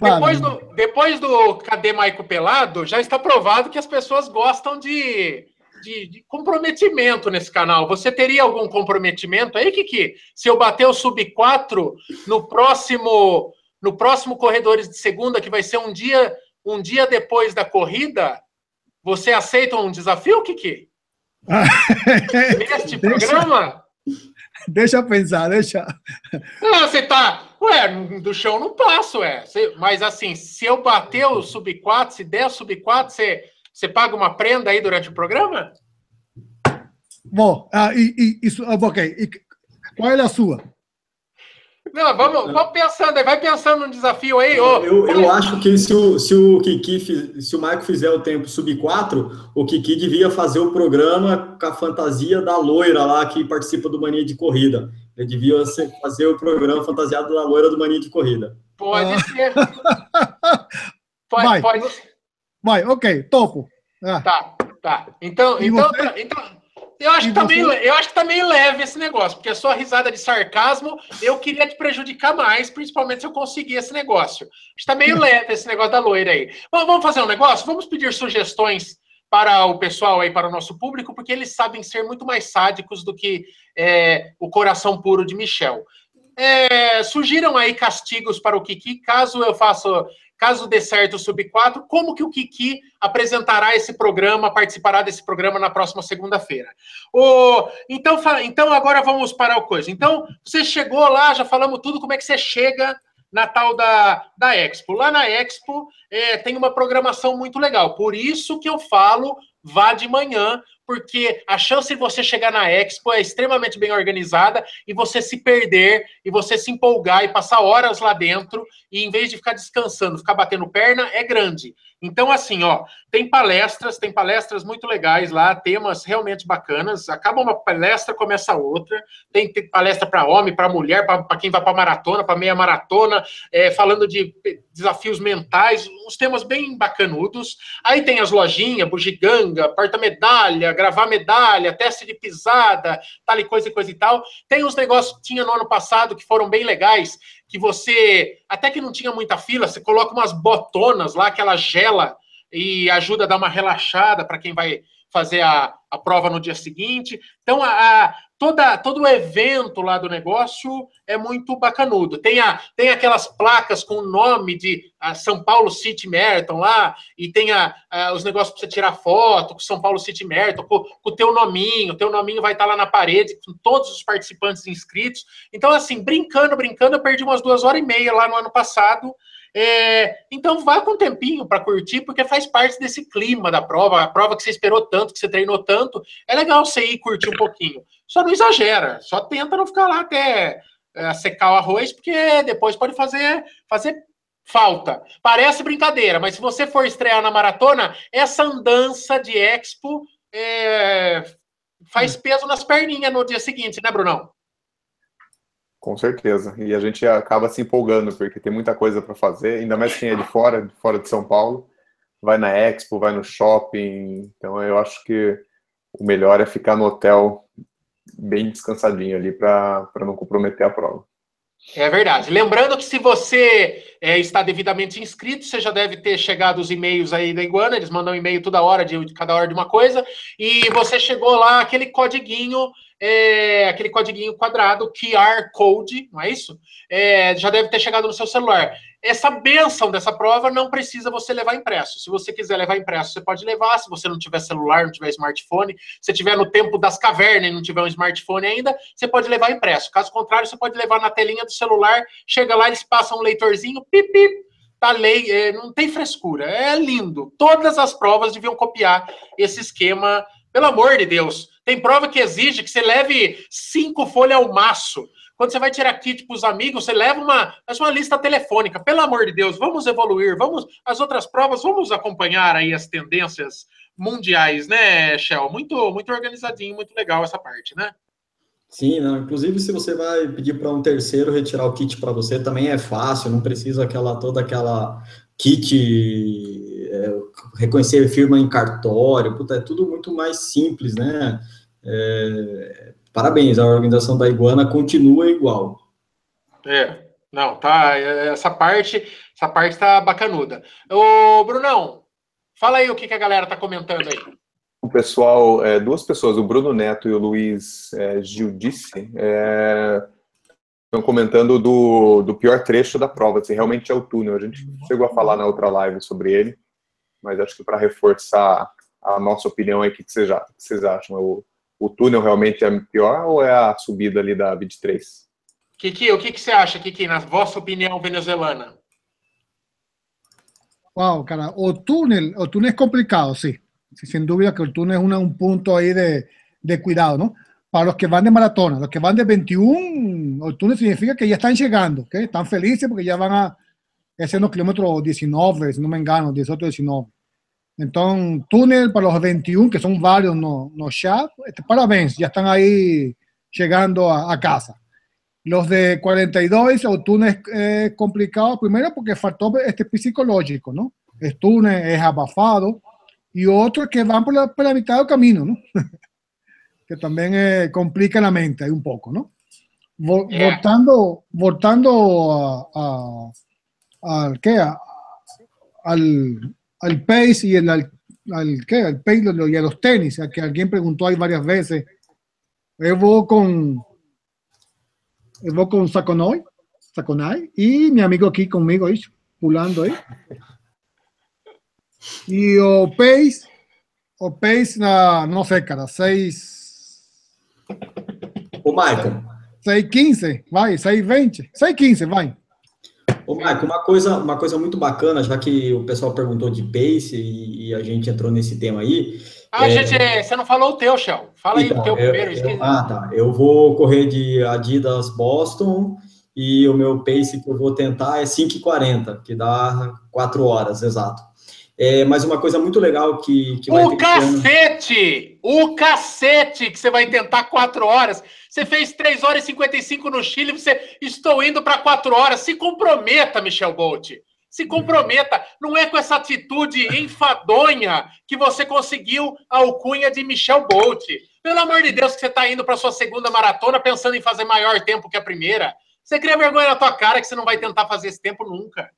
depois do, depois do Cadê Maico Pelado, já está provado que as pessoas gostam de, de, de, comprometimento nesse canal. Você teria algum comprometimento aí, Kiki? Se eu bater o sub 4 no próximo no próximo Corredores de Segunda, que vai ser um dia, um dia depois da corrida, você aceita um desafio, Kiki? Neste programa? Deixa eu pensar, deixa. Não, você tá. Ué, do chão não passo, ué. Mas assim, se eu bater o sub 4, se der o sub 4, você, você paga uma prenda aí durante o programa? Bom, ah, e, e, isso, ok. E, qual é a sua? Não, vamos, vamos pensando aí, vai pensando no desafio aí. Ô, eu, eu acho que se o, se o Kiki, se o Marco fizer o tempo sub 4, o Kiki devia fazer o programa com a fantasia da loira lá que participa do Mania de Corrida. Ele devia fazer o programa fantasiado da loira do Mania de Corrida. Pode ah. ser. pode, vai, pode. Vai, ok, topo. Ah. Tá, tá. Então, então, então, eu acho, que tá meio, eu acho que tá meio leve esse negócio, porque a sua risada de sarcasmo, eu queria te prejudicar mais, principalmente se eu conseguir esse negócio. Acho que tá meio leve esse negócio da loira aí. Bom, vamos fazer um negócio? Vamos pedir sugestões para o pessoal aí, para o nosso público, porque eles sabem ser muito mais sádicos do que é, o coração puro de Michel. É, surgiram aí castigos para o Kiki, caso eu faça Caso dê certo o Sub 4, como que o Kiki apresentará esse programa, participará desse programa na próxima segunda-feira? Oh, então, então, agora vamos para o coisa. Então, você chegou lá, já falamos tudo, como é que você chega na tal da, da Expo. Lá na Expo é, tem uma programação muito legal. Por isso que eu falo, vá de manhã, porque a chance de você chegar na Expo é extremamente bem organizada e você se perder e você se empolgar e passar horas lá dentro e em vez de ficar descansando, ficar batendo perna, é grande. Então, assim, ó, tem palestras, tem palestras muito legais lá, temas realmente bacanas. Acaba uma palestra, começa outra. Tem, tem palestra para homem, para mulher, para quem vai para maratona, para meia maratona, é, falando de desafios mentais, uns temas bem bacanudos. Aí tem as lojinhas, bugiganga, porta-medalha, gravar medalha, teste de pisada, tal e coisa e coisa e tal. Tem uns negócios que tinha no ano passado que foram bem legais, que você, até que não tinha muita fila, você coloca umas botonas lá que ela gela e ajuda a dar uma relaxada para quem vai fazer a, a prova no dia seguinte. Então, a, a, toda, todo o evento lá do negócio é muito bacanudo. Tem, a, tem aquelas placas com o nome de a, São Paulo City Marathon lá, e tem a, a os negócios para você tirar foto com São Paulo City Marathon, com, com o teu nominho, o teu nominho vai estar tá lá na parede com todos os participantes inscritos. Então, assim, brincando, brincando, eu perdi umas duas horas e meia lá no ano passado, é, então vá com um tempinho para curtir, porque faz parte desse clima da prova, a prova que você esperou tanto, que você treinou tanto. É legal você ir curtir um pouquinho. Só não exagera, só tenta não ficar lá até é, secar o arroz, porque depois pode fazer, fazer falta. Parece brincadeira, mas se você for estrear na maratona, essa andança de expo é, faz hum. peso nas perninhas no dia seguinte, né, Brunão? Com certeza. E a gente acaba se empolgando, porque tem muita coisa para fazer, ainda mais quem é de fora, de fora de São Paulo. Vai na Expo, vai no shopping. Então eu acho que o melhor é ficar no hotel bem descansadinho ali para não comprometer a prova. É verdade. Lembrando que se você é, está devidamente inscrito, você já deve ter chegado os e-mails aí da Iguana, eles mandam e-mail toda hora, de, de cada hora de uma coisa, e você chegou lá, aquele codiguinho é, aquele codiguinho quadrado, QR Code, não é isso? É, já deve ter chegado no seu celular. Essa benção dessa prova não precisa você levar impresso. Se você quiser levar impresso, você pode levar. Se você não tiver celular, não tiver smartphone, se tiver no tempo das cavernas e não tiver um smartphone ainda, você pode levar impresso. Caso contrário, você pode levar na telinha do celular, chega lá, eles passam um leitorzinho, pip, pip, tá lei, é, não tem frescura, é lindo. Todas as provas deviam copiar esse esquema, pelo amor de Deus. Tem prova que exige que você leve cinco folhas ao maço. Quando você vai tirar kit para os amigos, você leva uma, uma lista telefônica. Pelo amor de Deus, vamos evoluir, vamos as outras provas, vamos acompanhar aí as tendências mundiais, né, Shell? Muito, muito organizadinho, muito legal essa parte, né? Sim, inclusive se você vai pedir para um terceiro retirar o kit para você, também é fácil, não precisa aquela toda aquela kit é, reconhecer firma em cartório, puta, é tudo muito mais simples, né? É, parabéns, a organização da Iguana continua igual. É, não, tá, é, essa parte, essa parte tá bacanuda. Ô, Brunão, fala aí o que, que a galera tá comentando aí. O pessoal, é, duas pessoas, o Bruno Neto e o Luiz é, Gildice, é, estão comentando do, do pior trecho da prova, se realmente é o túnel. A gente chegou a falar na outra live sobre ele, mas acho que para reforçar a nossa opinião aí, o que, que, vocês, que vocês acham? O, o túnel realmente é pior ou é a subida ali da 23? Kiki, o que, que você acha, Kiki, na vossa opinião venezuelana? Wow, cara, o túnel, o túnel es complicado, sí. sí sin duda que el túnel es una, un punto ahí de, de, cuidado, ¿no? Para los que van de maratona, los que van de 21, el túnel significa que ya están llegando, ¿ok? Están felices porque ya van a hacer los kilómetros 19, si no me engano, 18, 19. Entonces, túnel para los 21, que son varios no, no ya, este, parabéns, ya están ahí llegando a, casa. Los de 42, el túnel es complicado, primero porque faltó este psicológico, ¿no? El túnel es abafado, y otro que van por la, por la mitad del camino, ¿no? que también eh, complica la mente ahí un poco, ¿no? Voltando, voltando a, a, ¿qué? al, al pace y el, al, al, ¿qué? al pace y a los tenis, a que alguien preguntó ahí varias veces. Evo con, Evo con Sakonoi, Sakonai y mi amigo aquí conmigo, ahí, pulando ahí. Y o pace, o pace, na, no sé, cara, 6. O Michael. 6,15, vai, 6,20, 6,15, vai. Ô, Marco, uma coisa, uma coisa muito bacana, já que o pessoal perguntou de pace e, e a gente entrou nesse tema aí. Ah, é... gente, você não falou o teu, Shell. Fala então, aí o teu eu, primeiro. Eu, ah, tá. Eu vou correr de Adidas Boston e o meu pace que eu vou tentar é 5,40, que dá 4 horas, exato. É, mas uma coisa muito legal que, que O cacete! O cacete que você vai tentar quatro horas. Você fez 3 horas e 55 no Chile, você estou indo para quatro horas. Se comprometa, Michel Bolt. Se comprometa. Não é com essa atitude enfadonha que você conseguiu a alcunha de Michel Bolt. Pelo amor de Deus, que você está indo para sua segunda maratona pensando em fazer maior tempo que a primeira. Você cria vergonha na tua cara que você não vai tentar fazer esse tempo nunca.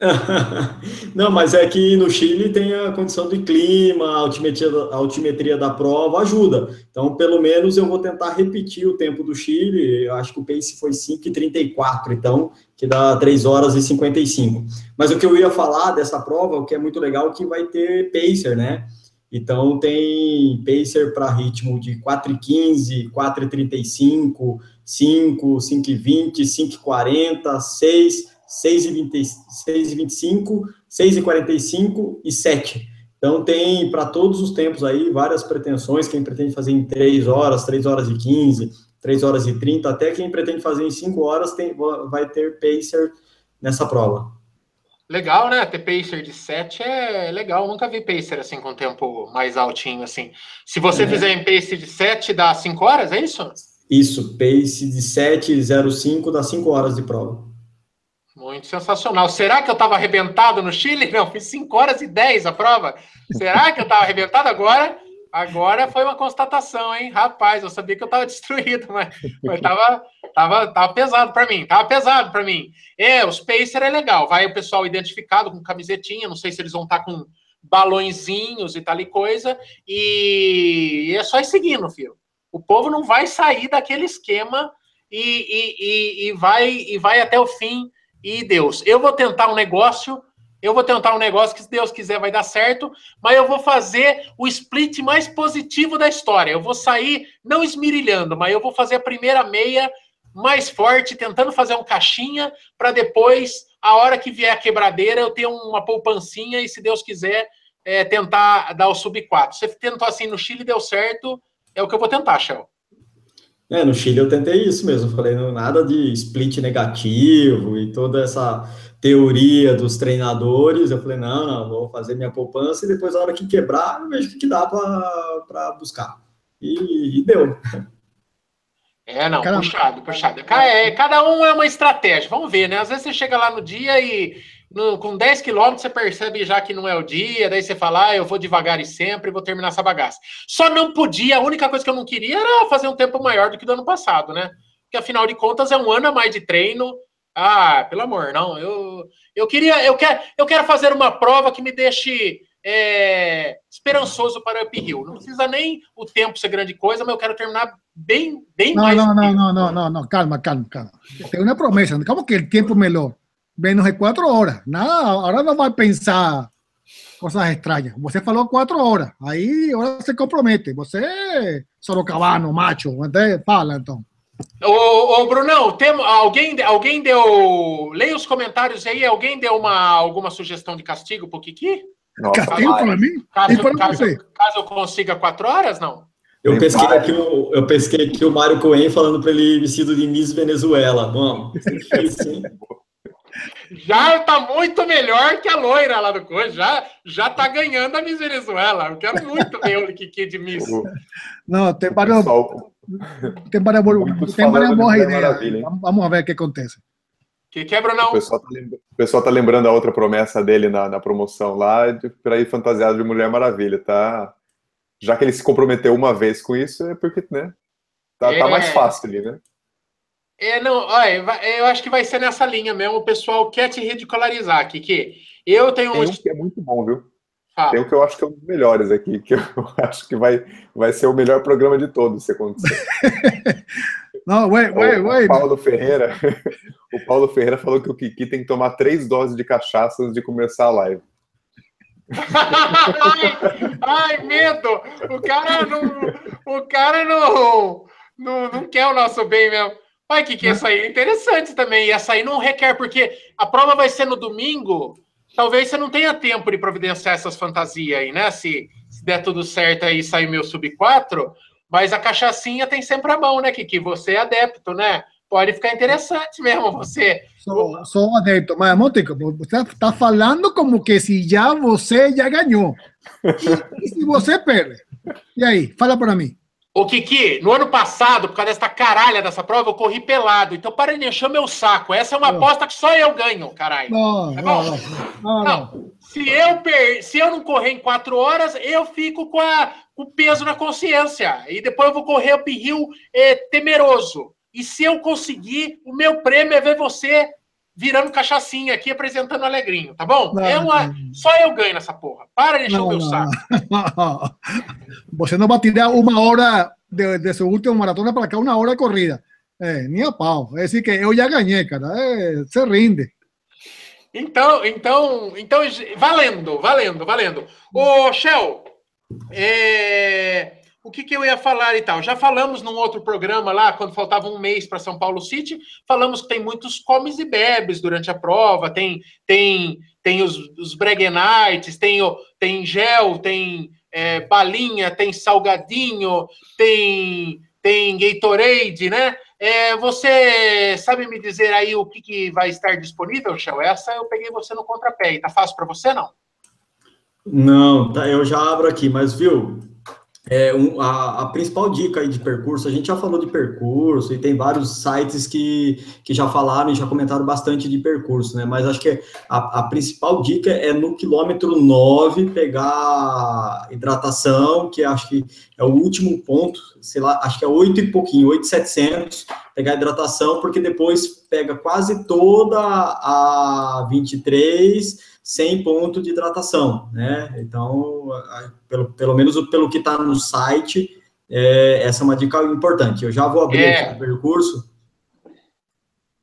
Não, mas é que no Chile tem a condição de clima, a altimetria, a altimetria da prova ajuda. Então, pelo menos eu vou tentar repetir o tempo do Chile. Eu acho que o pace foi 5,34, então, que dá 3 horas e 55. Mas o que eu ia falar dessa prova, o que é muito legal, é que vai ter pacer, né? Então, tem pacer para ritmo de 4,15, 4,35, 5, 5,20, 5,40, 6 6 e 20, 6 e 25, 6 e 45 e 7. Então tem para todos os tempos aí várias pretensões, quem pretende fazer em 3 horas, 3 horas e 15, 3 horas e 30, até quem pretende fazer em 5 horas tem, vai ter pacer nessa prova. Legal, né? Ter pacer de 7 é legal. nunca vi pacer assim com tempo mais altinho assim. Se você é. fizer em pace de 7, dá 5 horas, é isso? Isso, pace de 7,05 dá 5 horas de prova. Muito sensacional. Será que eu estava arrebentado no Chile? Não, fiz 5 horas e 10 a prova. Será que eu estava arrebentado agora? Agora foi uma constatação, hein? Rapaz, eu sabia que eu estava destruído, mas, mas tava, tava, pesado para mim. Tava pesado para mim. É, os Pacer é legal. Vai o pessoal identificado com camisetinha. Não sei se eles vão estar tá com balõezinhos e tal e coisa. E, e é só ir seguindo, filho. O povo não vai sair daquele esquema e, e, e, e vai, e vai até o fim e Deus. Eu vou tentar um negócio, eu vou tentar um negócio que, se Deus quiser, vai dar certo, mas eu vou fazer o split mais positivo da história. Eu vou sair não esmirilhando, mas eu vou fazer a primeira meia mais forte, tentando fazer um caixinha, para depois, a hora que vier a quebradeira, eu ter uma poupancinha e, se Deus quiser, é, tentar dar o sub 4. Você tentou assim no Chile, deu certo, é o que eu vou tentar, Shell. É, no Chile eu tentei isso mesmo, falei nada de split negativo e toda essa teoria dos treinadores. Eu falei, não, não, vou fazer minha poupança e depois, na hora que quebrar, eu vejo o que dá para buscar. E, e, deu. É, não, Caramba. puxado, puxado. É, cada um é uma estratégia, vamos ver, né? Às vezes você chega lá no dia e no, com 10 quilômetros você percebe já que não é o dia, daí você fala, ah, eu vou devagar e sempre, vou terminar essa bagaça. Só não podia, a única coisa que eu não queria era fazer um tempo maior do que do ano passado, né? Porque afinal de contas é um ano a mais de treino. Ah, pelo amor, não. Eu, eu queria, eu quero, eu quero fazer uma prova que me deixe é, esperançoso para o uphill. Não precisa nem o tempo ser grande coisa, mas eu quero terminar bem, bem não, mais. Não, não, não, não, não, não, calma, calma, calma. Tem uma promessa. Como que o tempo melhor? Menos de quatro horas. Nada, ahora no va a pensar cosas extrañas. Você falou quatro horas. Aí agora se compromete. Você, Sorocabano, macho. Até fala, então. Ô, ô Brunão, tem, alguém, alguém deu. Leia os comentários aí. Alguém deu uma, alguma sugestão de castigo pro Kiki? Nossa, castigo para mim? Caso, para caso, caso, eu consiga quatro horas, não? Eu pesquei, aqui o, eu pesquei aqui o Mário Coen falando para ele vestido de Miss Venezuela. Bom, difícil, hein? já tá muito melhor que a loira lá do coisa. Já, já tá ganhando a Miss Venezuela. Eu quero muito ver o Kiki de Miss. Não, tem várias, tem várias, tem várias boas ideias. Vamos ver o que acontece. Que quebra não. O pessoal, tá lembrando, o pessoal tá lembrando a outra promessa dele na, na promoção lá, para ir fantasiado de Mulher Maravilha, tá? Já que ele se comprometeu uma vez com isso, é porque, né? Tá, é... tá mais fácil ali, né? É, não, olha, eu acho que vai ser nessa linha mesmo. O pessoal quer te ridicularizar, Kiki. Eu tenho Tem um que é muito bom, viu? Tem um que eu acho que é um dos melhores aqui, que eu acho que vai, vai ser o melhor programa de todos se acontecer. Não, wait, wait, wait. O Paulo Ferreira, o Paulo Ferreira falou que o Kiki tem que tomar três doses de cachaça antes de começar a live. ai, ai, medo! O cara não, o cara não, não, não quer o nosso bem mesmo. Olha, que, que aí é interessante também. E essa aí não requer, porque a prova vai ser no domingo. Talvez você não tenha tempo de providenciar essas fantasias aí, né? Se, se der tudo certo aí sair meu sub 4, mas a cachaçinha tem sempre a mão, né, Kiki? Você é adepto, né? pode ficar interessante mesmo você. Sou, sou adepto, mas Monteco, você está falando como que se já você já ganhou. E, e se você perde? E aí, fala para mim. Ô, Kiki, no ano passado, por causa dessa caralha dessa prova, eu corri pelado. Então, para de encher meu saco. Essa é uma aposta que só eu ganho, caralho. Não, Tá não, não, não, se eu, per... se eu não correr em quatro horas, eu fico com, a... com o peso na consciência. E depois eu vou correr uphill é, temeroso. E se eu conseguir, o meu prêmio é ver você virando cachaçinha aqui, apresentando alegrinho, tá bom? Não, é uma... não. Só eu ganho nessa porra. Para de encher o meu saco. Você não vai tirar uma hora de, de seu último maratona para cá, uma hora de corrida. É, nem a pau. É decir que eu já ganhei, cara. É, se rinde. Então, então, então, valendo, valendo, valendo. Ô, Shell, é, o que, que eu ia falar e tal? Já falamos num outro programa lá, quando faltava um mês para São Paulo City, falamos que tem muitos comes e bebes durante a prova, tem tem tem os, os Breguenites, tem, tem gel, tem é, balinha, tem salgadinho, tem, tem Gatorade, né? É, você sabe me dizer aí o que, que vai estar disponível, Shell? Essa eu peguei você no contrapé. E tá fácil para você, não? Não, tá, eu já abro aqui, mas viu, é, um, a, a, principal dica de percurso, a gente já falou de percurso e tem vários sites que, que já falaram e já comentaram bastante de percurso, né? Mas acho que a, a principal dica é no quilômetro 9 pegar hidratação, que acho que é o último ponto, sei lá, acho que é 8 e pouquinho, 8,700, pegar hidratação, porque depois pega quase toda a 23 sem ponto de hidratação, né? Então, pelo, pelo menos pelo que está no site, é, essa é uma dica importante. Eu já vou abrir É. aqui o percurso.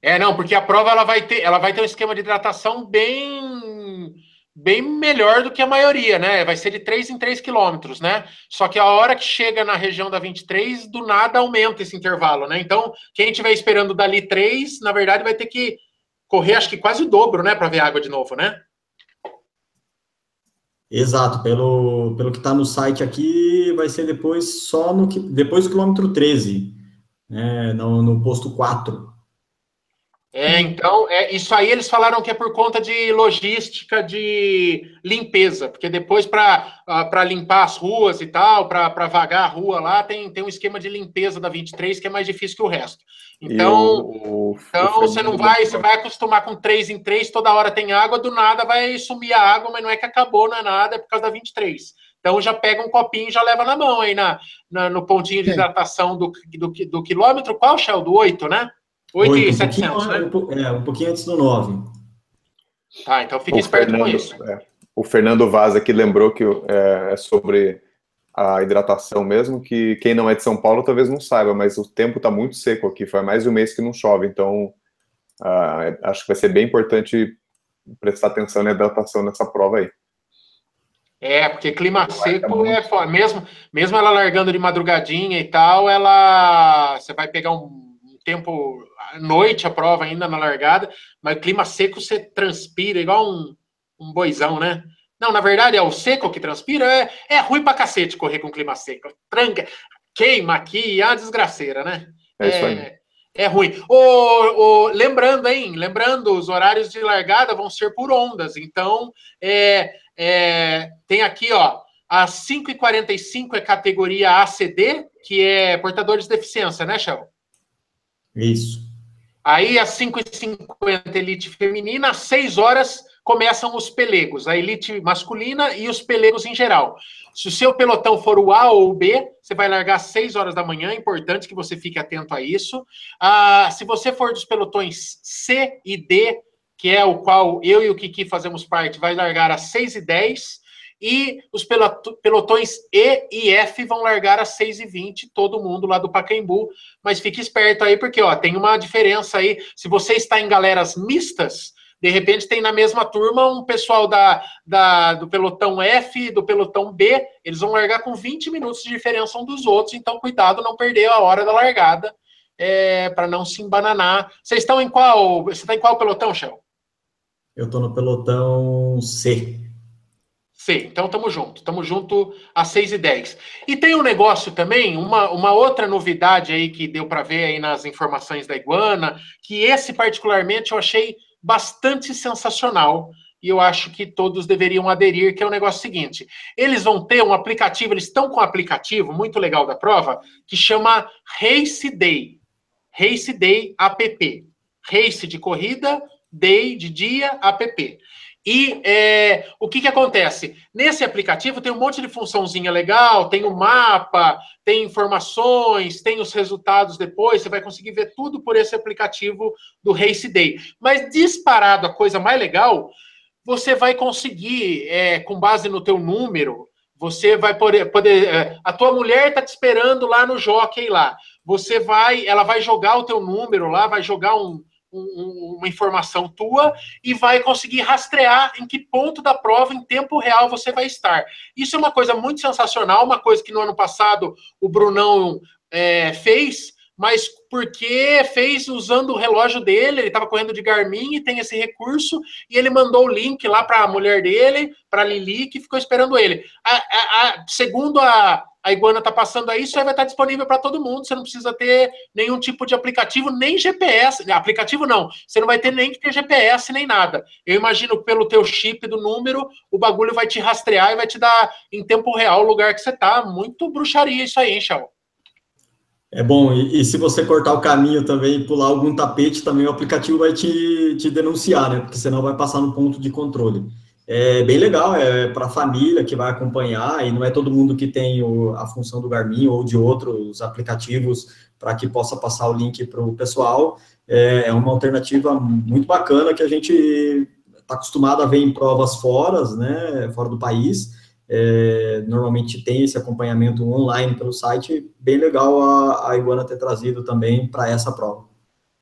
É, não, porque a prova ela vai ter, ela vai ter um esquema de hidratação bem bem melhor do que a maioria, né? Vai ser de 3 em 3 quilômetros, né? Só que a hora que chega na região da 23, do nada aumenta esse intervalo, né? Então, quem estiver esperando dali 3, na verdade, vai ter que correr, acho que quase o dobro, né? Para ver água de novo, né? Exato, pelo, pelo que está no site aqui, vai ser depois só no depois do quilômetro 13, né, no, no posto 4. É, então, é, isso aí eles falaram que é por conta de logística de limpeza, porque depois para limpar as ruas e tal, para vagar a rua lá, tem, tem um esquema de limpeza da 23 que é mais difícil que o resto. Então, o, o, então o você não vai, você vai acostumar com 3 em 3, toda hora tem água, do nada vai sumir a água, mas não é que acabou, não é nada, é por causa da 23. Então já pega um copinho e já leva na mão aí na, na- no pontinho de hidratação do, do, do quilômetro. Qual, Shell? Do 8, né? 8 e Oito, um 700, pouquinho, né? um é, um pouquinho antes do 9. Tá, então fique o esperto com Fernando, isso. é, o Fernando Vaz aqui lembrou que é, é sobre a hidratação mesmo, que quem não é de São Paulo talvez não saiba, mas o tempo está muito seco aqui, faz mais de um mês que não chove, então ah, acho que vai ser bem importante prestar atenção na hidratação nessa prova aí. É, porque clima seco é foda. Mesmo, mesmo ela largando de madrugadinha e tal, ela. Você vai pegar um tempo. à noite a prova ainda na largada, mas clima seco você transpira igual um, um boizão, né? Não, na verdade é o seco que transpira. É, é ruim pra cacete correr com clima seco. Tranca, queima aqui, é uma desgraceira, né? É isso aí. É ruim. O, o- lembrando, hein? Lembrando, os horários de largada vão ser por ondas. Então, é, é, tem aqui, ó, às 5h45 é categoria ACD, que é portadores de deficiência, né, Shell? Isso. Aí, às 5h50, elite feminina, às 6 horas começam os pelegos, a elite masculina e os pelegos em geral. Se o seu pelotão for o A ou o B, você vai largar às 6 horas da manhã, é importante que você fique atento a isso. Ah, se você for dos pelotões C e D, que é o qual eu e o Kiki fazemos parte, vai largar às 6 e 10 e os pelotões E e F vão largar às 6 e 20 todo mundo lá do Pacaembu, mas fique esperto aí, porque ó, tem uma diferença aí. Se você está em galeras mistas, de repente tem na mesma turma um pessoal da, da- do pelotão F do pelotão B, eles vão largar com 20 minutos de diferença um dos outros, então cuidado não perder a hora da largada, para não se embananar. Vocês estão em qual? Você está em qual pelotão, Shell? Eu estou no pelotão C. Sim, então estamos junto, estamos junto às 6 e 10 E tem um negócio também, uma, uma outra novidade aí que deu para ver aí nas informações da Iguana, que esse particularmente eu achei bastante sensacional e eu acho que todos deveriam aderir, que é o negócio seguinte: eles vão ter um aplicativo, eles estão com um aplicativo muito legal da prova, que chama Race Day. Race Day app. Race de corrida, Day de dia, app. E é, o que, que acontece? Nesse aplicativo tem um monte de funçãozinha legal, tem o um mapa, tem informações, tem os resultados depois, você vai conseguir ver tudo por esse aplicativo do Race Day. Mas disparado, a coisa mais legal, você vai conseguir, é, com base no teu número, você vai poder, poder é, a tua mulher está te esperando lá no jockey lá. Você vai, ela vai jogar o teu número lá, vai jogar um, um, uma informação tua e vai conseguir rastrear em que ponto da prova em tempo real você vai estar. Isso é uma coisa muito sensacional, uma coisa que no ano passado o Brunão é, fez, mas porque fez usando o relógio dele, ele estava correndo de Garmin e tem esse recurso, e ele mandou o link lá para a mulher dele, para a Lili, que ficou esperando ele. A, a, a, segundo a, a Iguana está passando aí, isso aí vai estar disponível para todo mundo. Você não precisa ter nenhum tipo de aplicativo, nem GPS. Aplicativo não. Você não vai ter nem que ter GPS nem nada. Eu imagino pelo teu chip do número, o bagulho vai te rastrear e vai te dar em tempo real o lugar que você está. Muito bruxaria isso aí, hein, Chão? É bom, e, e, se você cortar o caminho também pular algum tapete, também o aplicativo vai te, te denunciar, né? Porque senão vai passar no ponto de controle é bem legal, é para a família que vai acompanhar, e não é todo mundo que tem o, a função do Garmin ou de outros aplicativos para que possa passar o link para o pessoal. É, é, uma alternativa muito bacana que a gente está acostumado a ver em provas fora, né, fora do país. É, normalmente tem esse acompanhamento online pelo site, bem legal a, a Iguana ter trazido também para essa prova.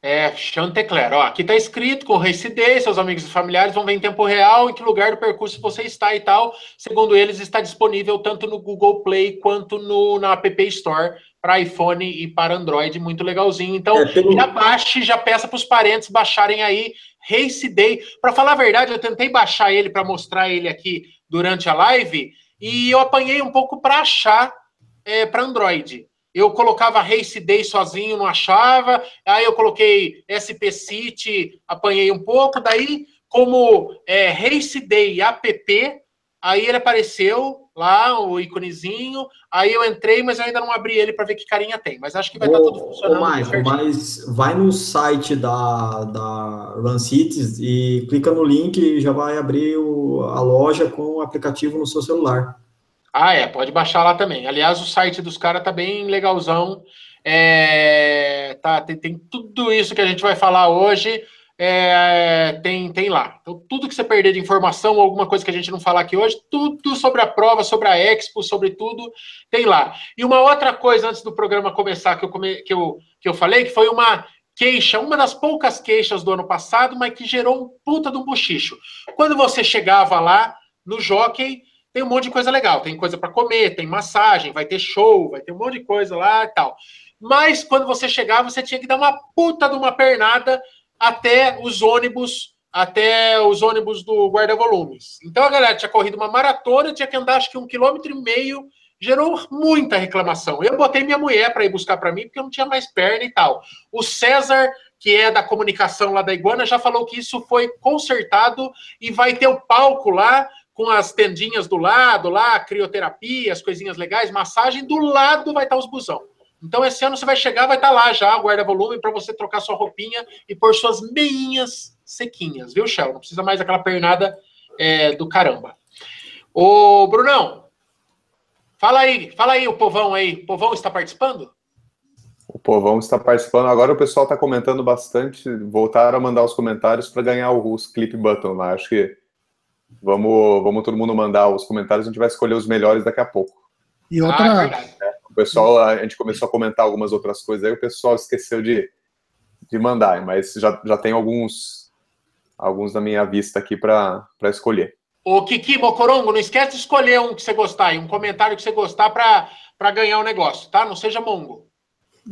É, Chantecler. Ó, aqui está escrito com Day, seus amigos e familiares vão ver em tempo real em que lugar do percurso você está e tal. Segundo eles, está disponível tanto no Google Play quanto no, na App Store para iPhone e para Android. Muito legalzinho. Então, é, pelo... já baixe, já peça para os parentes baixarem aí Race Day. Para falar a verdade, eu tentei baixar ele para mostrar ele aqui durante a live e eu apanhei um pouco para achar é, para Android eu colocava Race Day sozinho, não achava. Aí eu coloquei SP City, apanhei um pouco. Daí, como é, Race Day app, aí ele apareceu lá, o íconezinho. Aí eu entrei, mas eu ainda não abri ele para ver que carinha tem. Mas acho que vai estar tá tudo funcionando. Ô, Michael, mas vai no site da, da Run Cities e clica no link e já vai abrir o, a loja com o aplicativo no seu celular. Ah, é, pode baixar lá também. Aliás, o site dos caras tá bem legalzão. É, tá, tem, tem, tudo isso que a gente vai falar hoje. É, tem, tem lá. Então, tudo que você perder de informação, alguma coisa que a gente não falar aqui hoje, tudo sobre a prova, sobre a Expo, sobre tudo, tem lá. E uma outra coisa antes do programa começar que eu, come, que eu, que eu falei, que foi uma queixa, uma das poucas queixas do ano passado, mas que gerou um puta de um bochicho. Quando você chegava lá no Jockey, tem um monte de coisa legal. Tem coisa para comer, tem massagem, vai ter show, vai ter um monte de coisa lá e tal. Mas quando você chegava, você tinha que dar uma puta de uma pernada até os ônibus, até os ônibus do guarda-volumes. Então a galera tinha corrido uma maratona, tinha que andar acho que um quilômetro e meio, gerou muita reclamação. Eu botei minha mulher para ir buscar para mim, porque eu não tinha mais perna e tal. O César, que é da comunicação lá da Iguana, já falou que isso foi consertado e vai ter o palco lá com as tendinhas do lado lá, crioterapia, as coisinhas legais, massagem, do lado vai estar os busão. Então, esse ano você vai chegar, vai estar lá já, guarda-volume, para você trocar sua roupinha e pôr suas meinhas sequinhas, viu, Shell? Não precisa mais daquela pernada é, do caramba. Ô, Brunão, fala aí, fala aí o povão aí. O povão está participando? O povão está participando. Agora o pessoal está comentando bastante. Voltaram a mandar os comentários para ganhar os clip button lá. Acho que Vamos, vamos todo mundo mandar os comentários, a gente vai escolher os melhores daqui a pouco. E outra. Ah, é, o pessoal, a gente começou a comentar algumas outras coisas aí, o pessoal esqueceu de, de mandar, mas já, já tem alguns, alguns na minha vista aqui para escolher. Ô, Kiki Mocorongo, não esquece de escolher um que você gostar e um comentário que você gostar para ganhar o negócio, tá? Não seja mongo.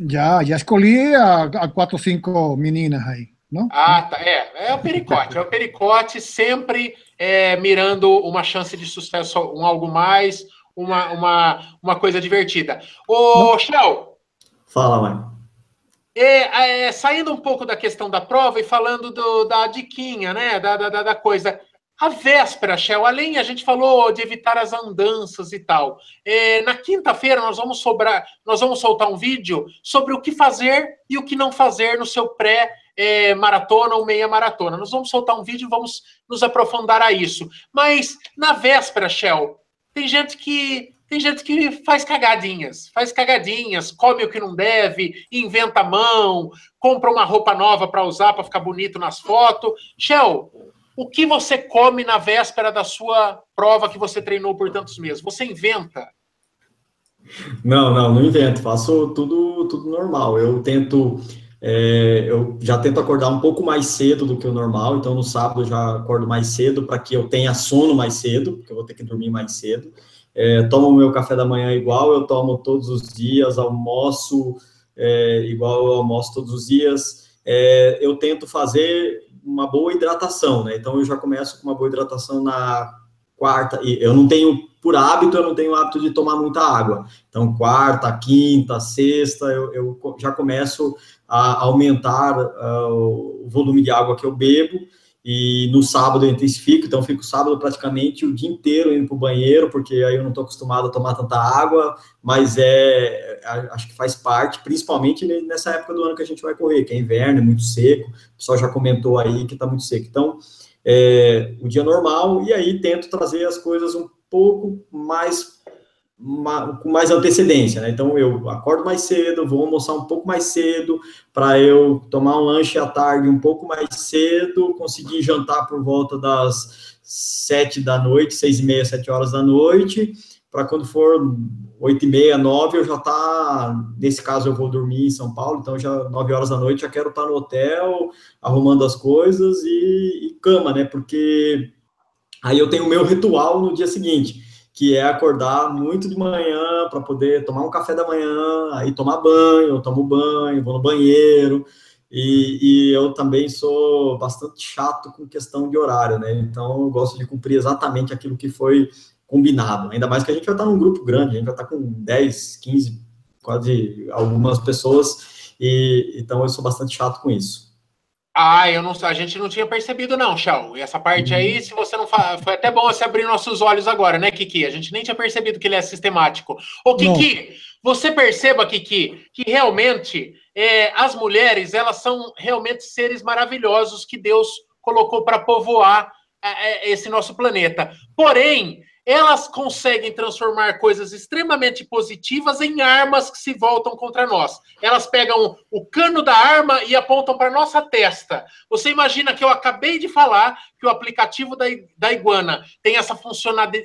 Já, já escolhi a, a quatro, cinco meninas aí. Não? Ah, tá. É, é o pericote. É o pericote sempre é, mirando uma chance de sucesso, um algo mais, uma, uma, uma coisa divertida. Ô, Shell. Fala, mãe. É, é, saindo um pouco da questão da prova e falando do, da diquinha, né? Da, da, da coisa. A véspera, Shell, além a gente falou de evitar as andanças e tal. É, na quinta-feira nós vamos sobrar, nós vamos soltar um vídeo sobre o que fazer e o que não fazer no seu pré é, maratona ou meia maratona. Nós vamos soltar um vídeo e vamos nos aprofundar a isso. Mas na véspera, Shell, tem gente que tem gente que faz cagadinhas, faz cagadinhas, come o que não deve, inventa a mão, compra uma roupa nova para usar para ficar bonito nas fotos. Shell, o que você come na véspera da sua prova que você treinou por tantos meses? Você inventa? Não, não, não invento. Faço tudo, tudo normal. Eu tento, é, eu já tento acordar um pouco mais cedo do que o normal. Então, no sábado eu já acordo mais cedo para que eu tenha sono mais cedo, porque eu vou ter que dormir mais cedo. É, tomo meu café da manhã igual eu tomo todos os dias, almoço é, igual eu almoço todos os dias. É, eu tento fazer uma boa hidratação, né? Então eu já começo com uma boa hidratação na quarta, e eu não tenho, por hábito, eu não tenho hábito de tomar muita água. Então, quarta, quinta, sexta, eu, eu já começo a aumentar uh, o volume de água que eu bebo, e no sábado eu intensifico, então fico sábado praticamente o dia inteiro indo para o banheiro, porque aí eu não estou acostumado a tomar tanta água, mas é, acho que faz parte, principalmente nessa época do ano que a gente vai correr, que é inverno, é muito seco, o pessoal já comentou aí que está muito seco. Então, é, o dia normal, e aí tento trazer as coisas um pouco mais com mais antecedência, né? Então eu acordo mais cedo, vou almoçar um pouco mais cedo, para eu tomar um lanche à tarde um pouco mais cedo, conseguir jantar por volta das sete da noite, seis e meia, sete horas da noite, para quando for oito e meia, nove, eu já tá, nesse caso eu vou dormir em São Paulo, então já nove horas da noite já quero estar tá no hotel, arrumando as coisas e, e cama, né? Porque aí eu tenho o meu ritual no dia seguinte que é acordar muito de manhã para poder tomar um café da manhã, aí tomar banho, eu tomo banho, vou no banheiro, e, e, eu também sou bastante chato com questão de horário, né? Então eu gosto de cumprir exatamente aquilo que foi combinado. Ainda mais que a gente vai estar num grupo grande, a gente vai estar com 10, 15, quase algumas pessoas, e então eu sou bastante chato com isso. Ah, eu não, a gente não tinha percebido, não, Chão. E essa parte aí, uhum. se você não fa... Foi até bom você abrir nossos olhos agora, né, Kiki? A gente nem tinha percebido que ele é sistemático. Ô, Kiki, não. você perceba, Kiki, que realmente é, as mulheres, elas são realmente seres maravilhosos que Deus colocou para povoar é, é, esse nosso planeta. Porém, elas conseguem transformar coisas extremamente positivas em armas que se voltam contra nós. Elas pegam o cano da arma e apontam para nossa testa. Você imagina que eu acabei de falar que o aplicativo da, da Iguana tem essa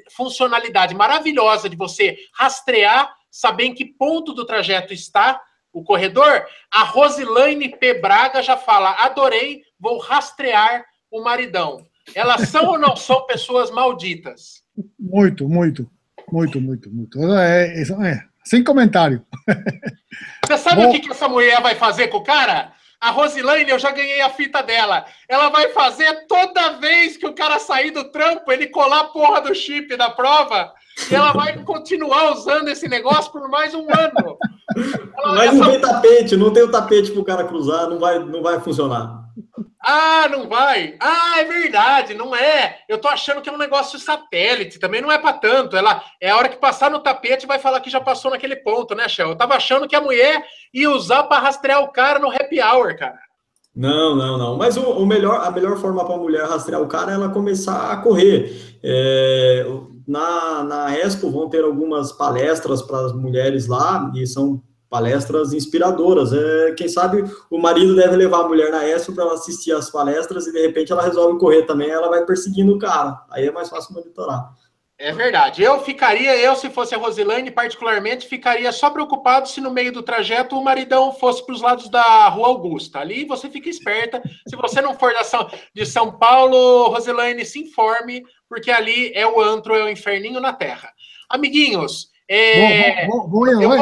funcionalidade maravilhosa de você rastrear, saber em que ponto do trajeto está o corredor? A Rosilaine P. Braga já fala: adorei, vou rastrear o maridão. Elas são ou não são pessoas malditas? Muito, muito, muito, muito, muito. É, é, é sem comentário. Você sabe Bom, o que, que essa mulher vai fazer com o cara? A Rosilane, eu já ganhei a fita dela. Ela vai fazer toda vez que o cara sair do trampo, ele colar a porra do chip da prova, e ela vai continuar usando esse negócio por mais um ano. Ela, Mas não essa... tem tapete, não tem o tapete para o cara cruzar, não vai, não vai funcionar. Ah, não vai? Ah, é verdade, não é. Eu tô achando que é um negócio satélite, também não é para tanto. Ela é a hora que passar no tapete vai falar que já passou naquele ponto, né, Shell? Eu tava achando que a mulher ia usar para rastrear o cara no happy hour, cara. Não, não, não. Mas o, o melhor, a melhor forma para a mulher rastrear o cara é ela começar a correr. É, na, na Expo vão ter algumas palestras para as mulheres lá, e são palestras inspiradoras. É, quem sabe o marido deve levar a mulher na ESO para ela assistir as palestras e de repente ela resolve correr também, ela vai perseguindo o cara. Aí é mais fácil monitorar. É verdade. Eu ficaria, eu se fosse a Rosilane, particularmente, ficaria só preocupado se no meio do trajeto o maridão fosse para os lados da Rua Augusta. Ali você fica esperta. Se você não for da São, de São Paulo, Rosilane, se informe, porque ali é o antro, é o inferninho na terra. Amiguinhos, é, vou, vou, eu, vou,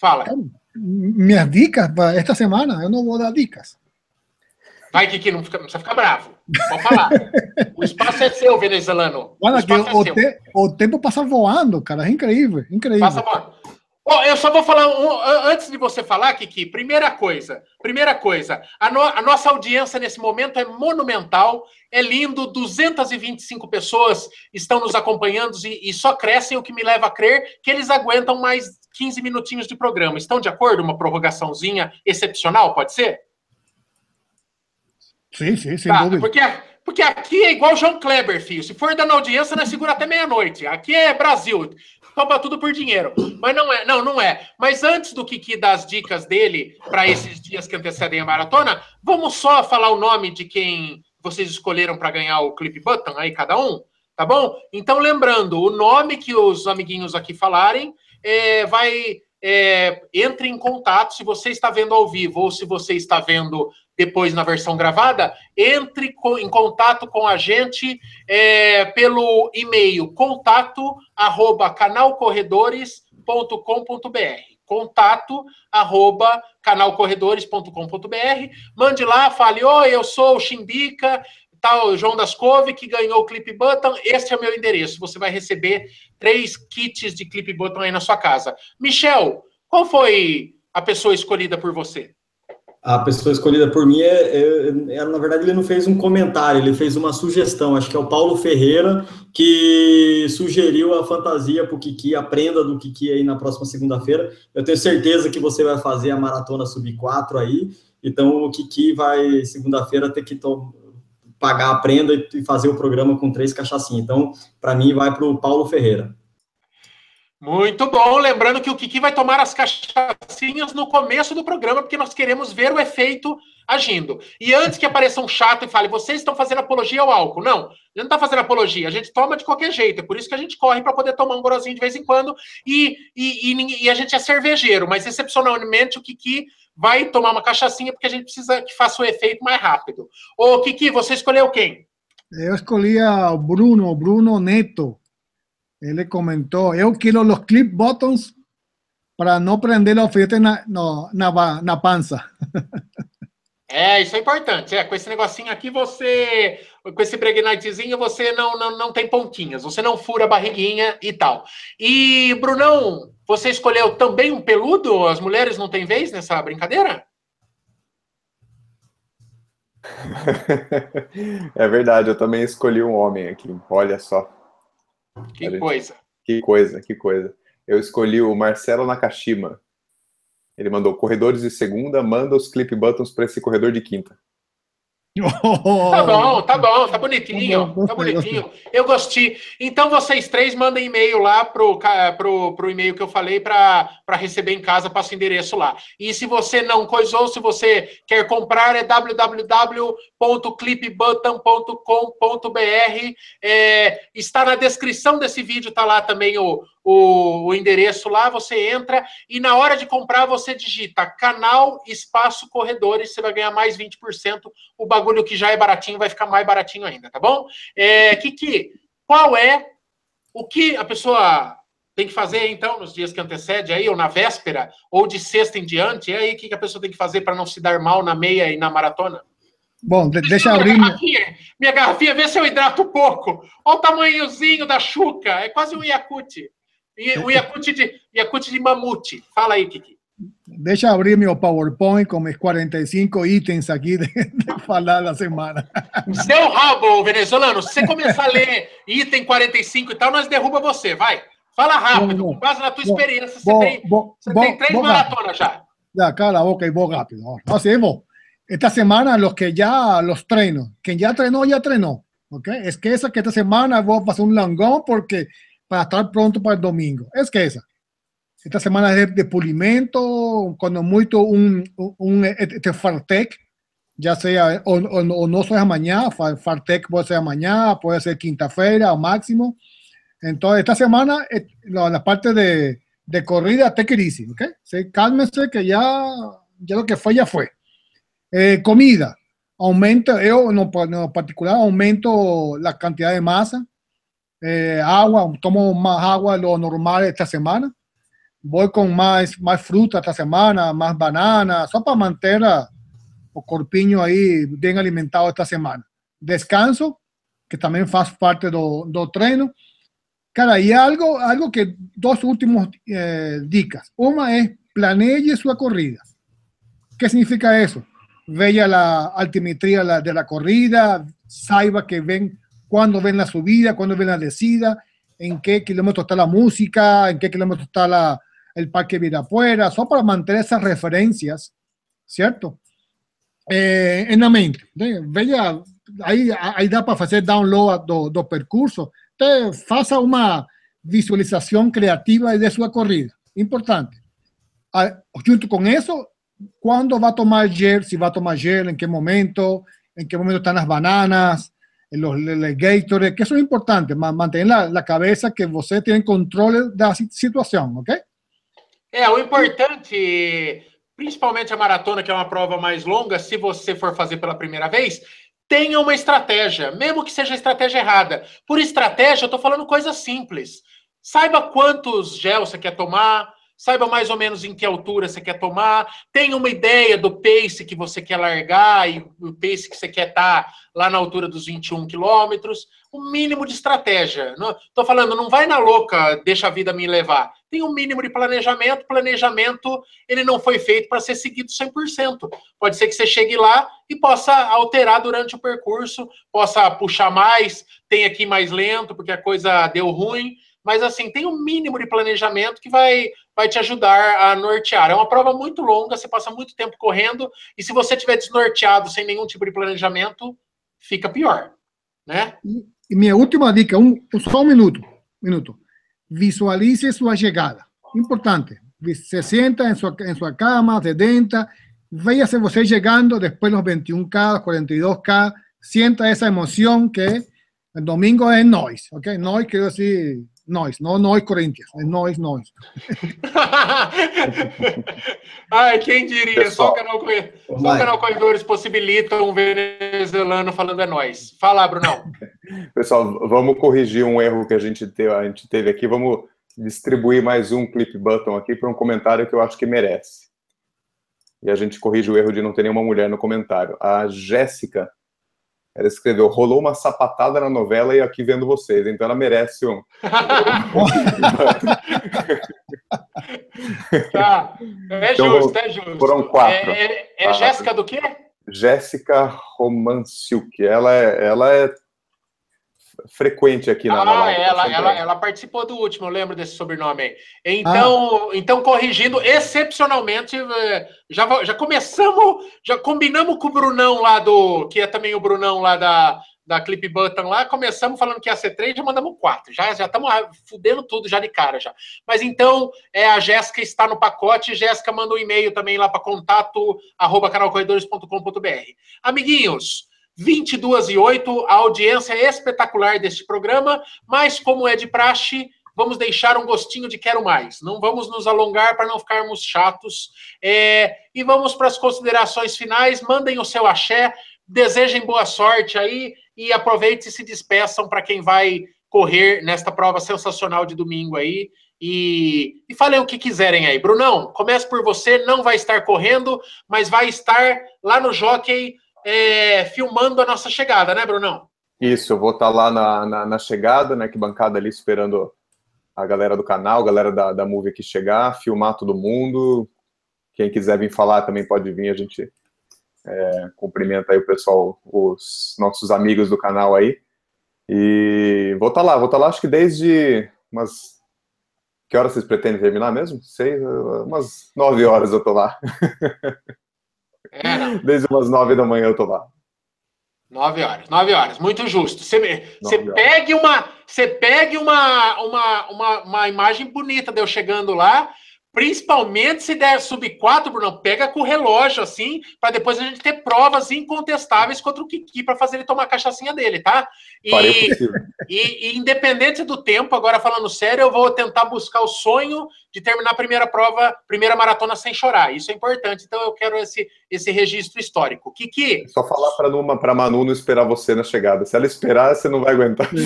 Fala. Minhas dicas para esta semana, eu não vou dar dicas. Vai, Kiki, não, fica, não precisa ficar bravo. Pode falar. o espaço é seu, venezuelano. Olha, o, é o, te, o, tempo passa voando, cara. É incrível, incrível. Passa voando. Oh, eu só vou falar um, antes de você falar, Kiki. Primeira coisa, primeira coisa, a, no, a, nossa audiência nesse momento é monumental, é lindo. 225 pessoas estão nos acompanhando e, e, só crescem, o que me leva a crer que eles aguentam mais 15 minutinhos de programa. Estão de acordo? Uma prorrogaçãozinha excepcional, pode ser? Sim, sim, sem tá, dúvida. Porque, porque aqui é igual João Kleber, filho. Se for dando audiência, nós segura até meia-noite. Aqui é Brasil. Toma tudo por dinheiro. Mas não é, não, não é. Mas antes do Kiki dar as dicas dele para esses dias que antecedem a maratona, vamos só falar o nome de quem vocês escolheram para ganhar o Clip Button aí, cada um, tá bom? Então, lembrando, o nome que os amiguinhos aqui falarem é, vai. É, entre em contato se você está vendo ao vivo ou se você está vendo depois na versão gravada, entre em contato com a gente é, pelo e-mail contato arroba canalcorredores.com.br contato arroba canalcorredores.com.br mande lá, fale, oi, eu sou o Chimbica, tal João das Cove, que ganhou o Clip Button, este é o meu endereço, você vai receber três kits de Clip Button aí na sua casa. Michel, qual foi a pessoa escolhida por você? a pessoa escolhida por mim é, é, é, na verdade ele não fez um comentário, ele fez uma sugestão. Acho que é o Paulo Ferreira que sugeriu a fantasia para o Kiki, aprenda do Kiki aí na próxima segunda-feira. Eu tenho certeza que você vai fazer a maratona sub 4 aí. Então o Kiki vai segunda-feira ter que pagar a prenda e fazer o programa com três cachaçinhas. Então, para mim, vai para o Paulo Ferreira. Muito bom. Lembrando que o Kiki vai tomar as cachaçinhas no começo do programa, porque nós queremos ver o efeito agindo. E antes que apareça um chato e fale, vocês estão fazendo apologia ao álcool. Não, a gente não está fazendo apologia, a gente toma de qualquer jeito. É por isso que a gente corre para poder tomar um gorozinho de vez em quando. E, e, e, e, a gente é cervejeiro, mas excepcionalmente o Kiki vai tomar uma cachaçinha porque a gente precisa que faça o efeito mais rápido. Ô, Kiki, você escolheu quem? Eu escolhi o Bruno, Bruno Neto. Ele comentou, eu quero os clip buttons para não prender o alfaiate na, no, na, na pança. É, isso é importante. É, com esse negocinho aqui, você. Com esse pregnitezinho, você não, não, não tem pontinhas, você não fura a barriguinha e tal. E, Brunão, você escolheu também um peludo? As mulheres não têm vez nessa brincadeira? é verdade, eu também escolhi um homem aqui. Olha só. Que coisa. Que coisa, que coisa. Eu escolhi o Marcelo Nakashima. Ele mandou corredores de segunda, manda os clip buttons para esse corredor de quinta. Tá bom, tá bom, tá bonitinho, tá bonitinho. Eu gostei. Então vocês três mandem e-mail lá pro, pro, pro e-mail que eu falei para receber em casa, passa o endereço lá. E se você não coisou, se você quer comprar, é www.clipbutton.com.br. É, está na descrição desse vídeo, tá lá também o, o, o, endereço lá, você entra e na hora de comprar você digita canal espaço corredores, você vai ganhar mais 20%. O bagulho que já é baratinho vai ficar mais baratinho ainda, tá bom? É, Kiki, qual é o que a pessoa tem que fazer então nos dias que antecede aí, ou na véspera, ou de sexta em diante? E aí, o que a pessoa tem que fazer para não se dar mal na meia e na maratona? Bom, deixa eu abrir. Minha garrafinha, minha garrafinha, vê se eu hidrato pouco. Olha o tamanhozinho da chuca, é quase um Yakut. O Yakut de, Yakut de mamute. Fala aí, Kiki. Deixa abrir meu PowerPoint com meus 45 itens aqui de, de falar da semana. Seu rabo, venezuelano, se você começar a ler item 45 e tal, nós derruba você, vai. Fala rápido, bom, com base na tua bom, experiência, você, bom, tem, você tem três maratonas já. Ya, cala la boca y voy rápido. Vos. Esta semana, los que ya los treno, quien ya trenó, ya trenó. ¿ok? Es que esa que esta semana voy a pasar un langón porque para estar pronto para el domingo. Es que esa. Esta semana es de, pulimento, cuando mucho un, un, este Fartec, ya sea o, no sea mañana, Fartec puede ser mañana, puede ser quinta-feira o máximo. Entonces, esta semana, eh, la parte de, de corrida, it easy, ¿ok? Sí, cálmese que ya, ya lo que fue, ya fue. Eh, comida, aumento, yo en lo particular aumento la cantidad de masa, eh, agua, tomo más agua de lo normal esta semana. Voy con más, más fruta esta semana, más banana, solo para mantener o corpinho aí bem alimentado esta semana. Descanso, que também faz parte do, do treino. Cara, e algo, algo que, dos últimos eh, dicas. Uma é planeje sua corrida. ¿Qué significa eso? Vea la altimetría de la corrida, saiba que ven cuándo ven la subida, cuándo ven la descida, en qué kilómetro está la música, en qué kilómetro está la, el parque vida afuera, solo para mantener esas referencias, ¿cierto? Eh, en la mente. Vea, ahí, ahí da para hacer download dos do percursos. Entonces, faça una visualización creativa de su corrida. Importante. Ah, junto con eso, ¿cuándo va a tomar gel? Si va a tomar gel, en qué momento, en qué momento están las bananas, en los, Gatorade, que eso es importante, mantener la, la cabeça que você tem controle da situação, ok? É, o importante, principalmente a maratona, que é uma prova mais longa, se você for fazer pela primeira vez, tenha uma estratégia, mesmo que seja estratégia errada. Por estratégia, eu estou falando coisas simples. Saiba quantos gel você quer tomar, saiba mais ou menos em que altura você quer tomar, tenha uma ideia do pace que você quer largar e o pace que você quer estar tá lá na altura dos 21 quilômetros, o um mínimo de estratégia. Estou falando, não vai na louca, deixa a vida me levar. Tem um mínimo de planejamento, planejamento ele não foi feito para ser seguido 100%. Pode ser que você chegue lá e possa alterar durante o percurso, possa puxar mais, tem aqui mais lento, porque a coisa deu ruim, mas assim, tem um mínimo de planejamento que vai, vai te ajudar a nortear. É uma prova muito longa, você passa muito tempo correndo, e se você estiver desnorteado sem nenhum tipo de planejamento, fica pior, né? E minha última dica, um, só um minuto, minuto. Visualize sua chegada. Importante. Se senta em sua, em sua cama, se deita, veja-se você chegando depois dos 21K, 42K, sienta essa emoção que domingo é nós, ok? Nós, quero dizer, nós, não nós Corinthians, é nós, nós. Ai, quem diria, Pessoal, só o canal, só o canal Corredores possibilita um venezuelano falando é nós. Fala, Brunão. Pessoal, vamos corrigir um erro que a gente teve, a gente teve aqui, vamos distribuir mais um clip button aqui para um comentário que eu acho que merece. E a gente corrige o erro de não ter nenhuma mulher no comentário. A Jéssica ela escreveu: rolou uma sapatada na novela e aqui vendo vocês. Então ela merece um. tá. É então, justo, é justo. Foram quatro. É, é, é ah, Jéssica do quê? Jéssica Romanciuk. Ela é, ela é frequente aqui na, ah, na live. Ela, ela, ela, participou do último, eu lembro desse sobrenome aí. Então, ah. então corrigindo, excepcionalmente, eh, já, já começamos, já combinamos com o Brunão lá do, que é também o Brunão lá da, da Clip Button lá, começamos falando que ia ser três, já mandamos quatro. Já já estamos fudendo tudo já de cara já. Mas então, é, a Jéssica está no pacote, Jéssica manda um e-mail também lá para contato arroba canalcorredores.com.br. Amiguinhos, 22 e 8, a audiência espetacular deste programa, mas como é de praxe, vamos deixar um gostinho de quero mais. Não vamos nos alongar para não ficarmos chatos. É, e vamos para as considerações finais. Mandem o seu axé, desejem boa sorte aí e aproveite e se despeçam para quem vai correr nesta prova sensacional de domingo aí. E, e falem o que quiserem aí. Brunão, comece por você, não vai estar correndo, mas vai estar lá no Jockey é, filmando a nossa chegada, né, Brunão? Isso, eu vou estar lá na, na, na chegada, né, bancada ali esperando a galera do canal, a galera da, da Movie aqui chegar, filmar todo mundo. Quem quiser vir falar também pode vir, a gente é, cumprimenta aí o pessoal, os nossos amigos do canal aí. E vou estar lá, vou estar lá acho que desde umas. Que horas vocês pretendem terminar mesmo? Sei, umas nove horas eu tô lá. É, Desde umas nove da manhã eu tô lá. Nove horas, nove horas, muito justo. Você, você pegue uma, você pegue uma, uma, uma, uma imagem bonita de eu chegando lá Principalmente se der sub 4, Bruno, pega com o relógio assim, para depois a gente ter provas incontestáveis contra o Kiki para fazer ele tomar a cachaçinha dele, tá? E, e, e, independente do tempo, agora falando sério, eu vou tentar buscar o sonho de terminar a primeira prova, primeira maratona sem chorar. Isso é importante, então eu quero esse, esse registro histórico. Kiki. É só falar para Numa, para Manu não esperar você na chegada. Se ela esperar, você não vai aguentar.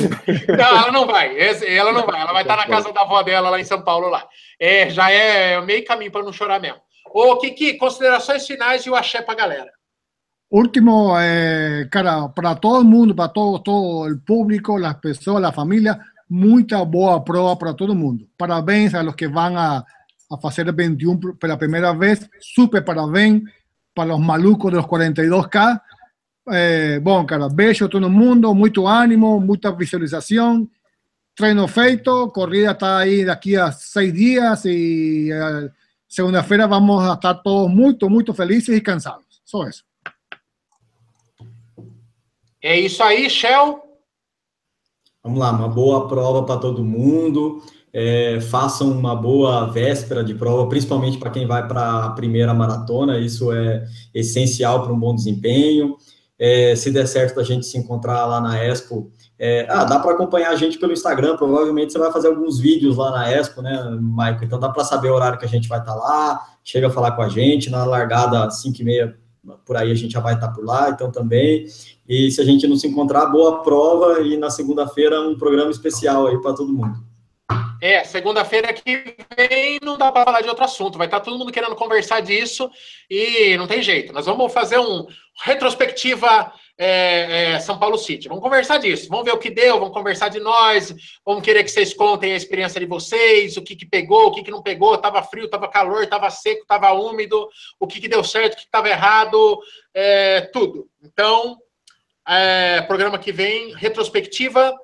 Não, ela não vai. Ela não vai. Ela vai estar na casa da avó dela lá em São Paulo lá. É, já é meio caminho para não chorar mesmo. Ô, Kiki, considerações finais e o axé para a galera. Último, eh, cara, para todo el mundo, para todo, todo el público, las personas, la familia, mucha boa prueba para todo el mundo. Parabéns a los que van a, a hacer el 21 por la primera vez. Super parabéns para los malucos de los 42K. Eh, bom, cara, beijo a todo mundo, muito ánimo, muita visualização. Treino feito, corrida está aí daqui a seis dias e eh, segunda-feira vamos a estar todos muito, muito felizes e cansados. Só isso. É isso aí, Shell. Vamos lá, uma boa prova para todo mundo. É, façam uma boa véspera de prova, principalmente para quem vai para a primeira maratona. Isso é essencial para um bom desempenho. É, se der certo a gente se encontrar lá na Expo, é, ah, dá para acompanhar a gente pelo Instagram, provavelmente você vai fazer alguns vídeos lá na Expo, né, Maicon? Então dá para saber o horário que a gente vai estar tá lá, chega a falar com a gente, na largada 5 e meia, por aí a gente já vai estar por lá, então também. E se a gente não se encontrar, boa prova e na segunda-feira um programa especial aí para todo mundo. É, segunda-feira que vem não dá para falar de outro assunto, vai estar todo mundo querendo conversar disso e não tem jeito. Nós vamos fazer um retrospectiva é, é, São Paulo City. Vamos conversar disso, vamos ver o que deu, vamos conversar de nós, vamos querer que vocês contem a experiência de vocês, o que, que pegou, o que, que não pegou, estava frio, estava calor, estava seco, estava úmido, o que, que deu certo, o que estava errado, é, tudo. Então, é, programa que vem, retrospectiva.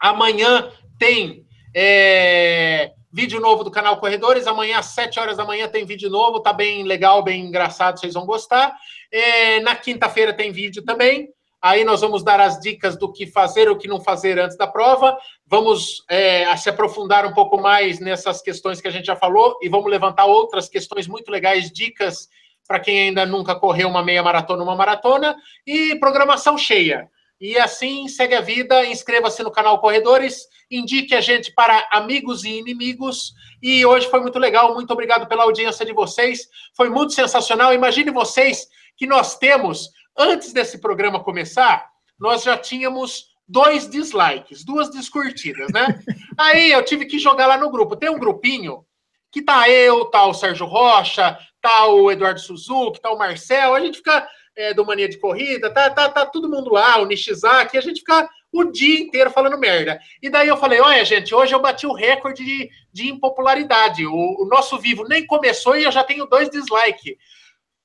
Amanhã tem é, vídeo novo do canal Corredores. Amanhã, às 7 horas da manhã, tem vídeo novo. Tá bem legal, bem engraçado, vocês vão gostar. É, na quinta-feira tem vídeo também. Aí nós vamos dar as dicas do que fazer, o que não fazer antes da prova. Vamos é, se aprofundar um pouco mais nessas questões que a gente já falou e vamos levantar outras questões muito legais, dicas para quem ainda nunca correu uma meia maratona, uma maratona e programação cheia. E assim segue a vida. Inscreva-se no canal Corredores, indique a gente para amigos e inimigos. E hoje foi muito legal. Muito obrigado pela audiência de vocês. Foi muito sensacional. Imagine vocês que nós temos, antes desse programa começar, nós já tínhamos dois dislikes, duas descurtidas, né? Aí eu tive que jogar lá no grupo. Tem um grupinho que tá eu, tá o Sérgio Rocha, tá o Eduardo Suzuki, tá o Marcel. A gente fica é, do Mania de Corrida, tá, tá, tá todo mundo lá, o Nishizaki, a gente fica o dia inteiro falando merda. E daí eu falei, olha, gente, hoje eu bati o recorde de, de impopularidade. O, o nosso vivo nem começou e eu já tenho dois dislikes.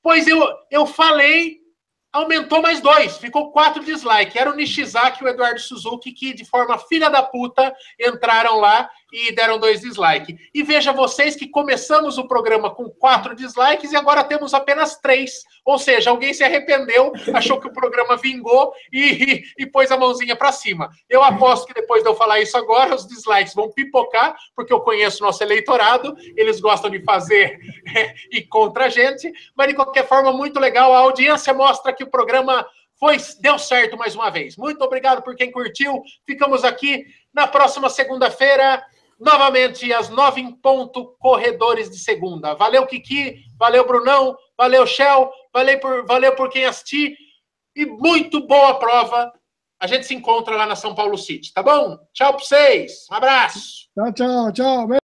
Pois eu, eu falei, aumentou mais dois, ficou quatro dislikes. Era o Nishizaki e o Eduardo Suzuki que, de forma filha da puta, entraram lá e deram dois dislikes. E veja vocês que começamos o programa com quatro dislikes e agora temos apenas três. Ou seja, alguém se arrependeu, achou que o programa vingou e, e, e pôs a mãozinha para cima. Eu aposto que depois de eu falar isso agora, os dislikes vão pipocar, porque eu conheço nosso eleitorado, eles gostam de fazer e contra a gente. Mas, de qualquer forma, muito legal. A audiência mostra que o programa foi, deu certo mais uma vez. Muito obrigado por quem curtiu. Ficamos aqui na próxima segunda-feira novamente às nove em ponto, corredores de segunda. Valeu, Kiki, valeu, Brunão, valeu, Shell, valeu por, valeu por quem assistir e muito boa prova. A gente se encontra lá na São Paulo City, tá bom? Tchau para vocês, um abraço. Tchau, tchau, tchau.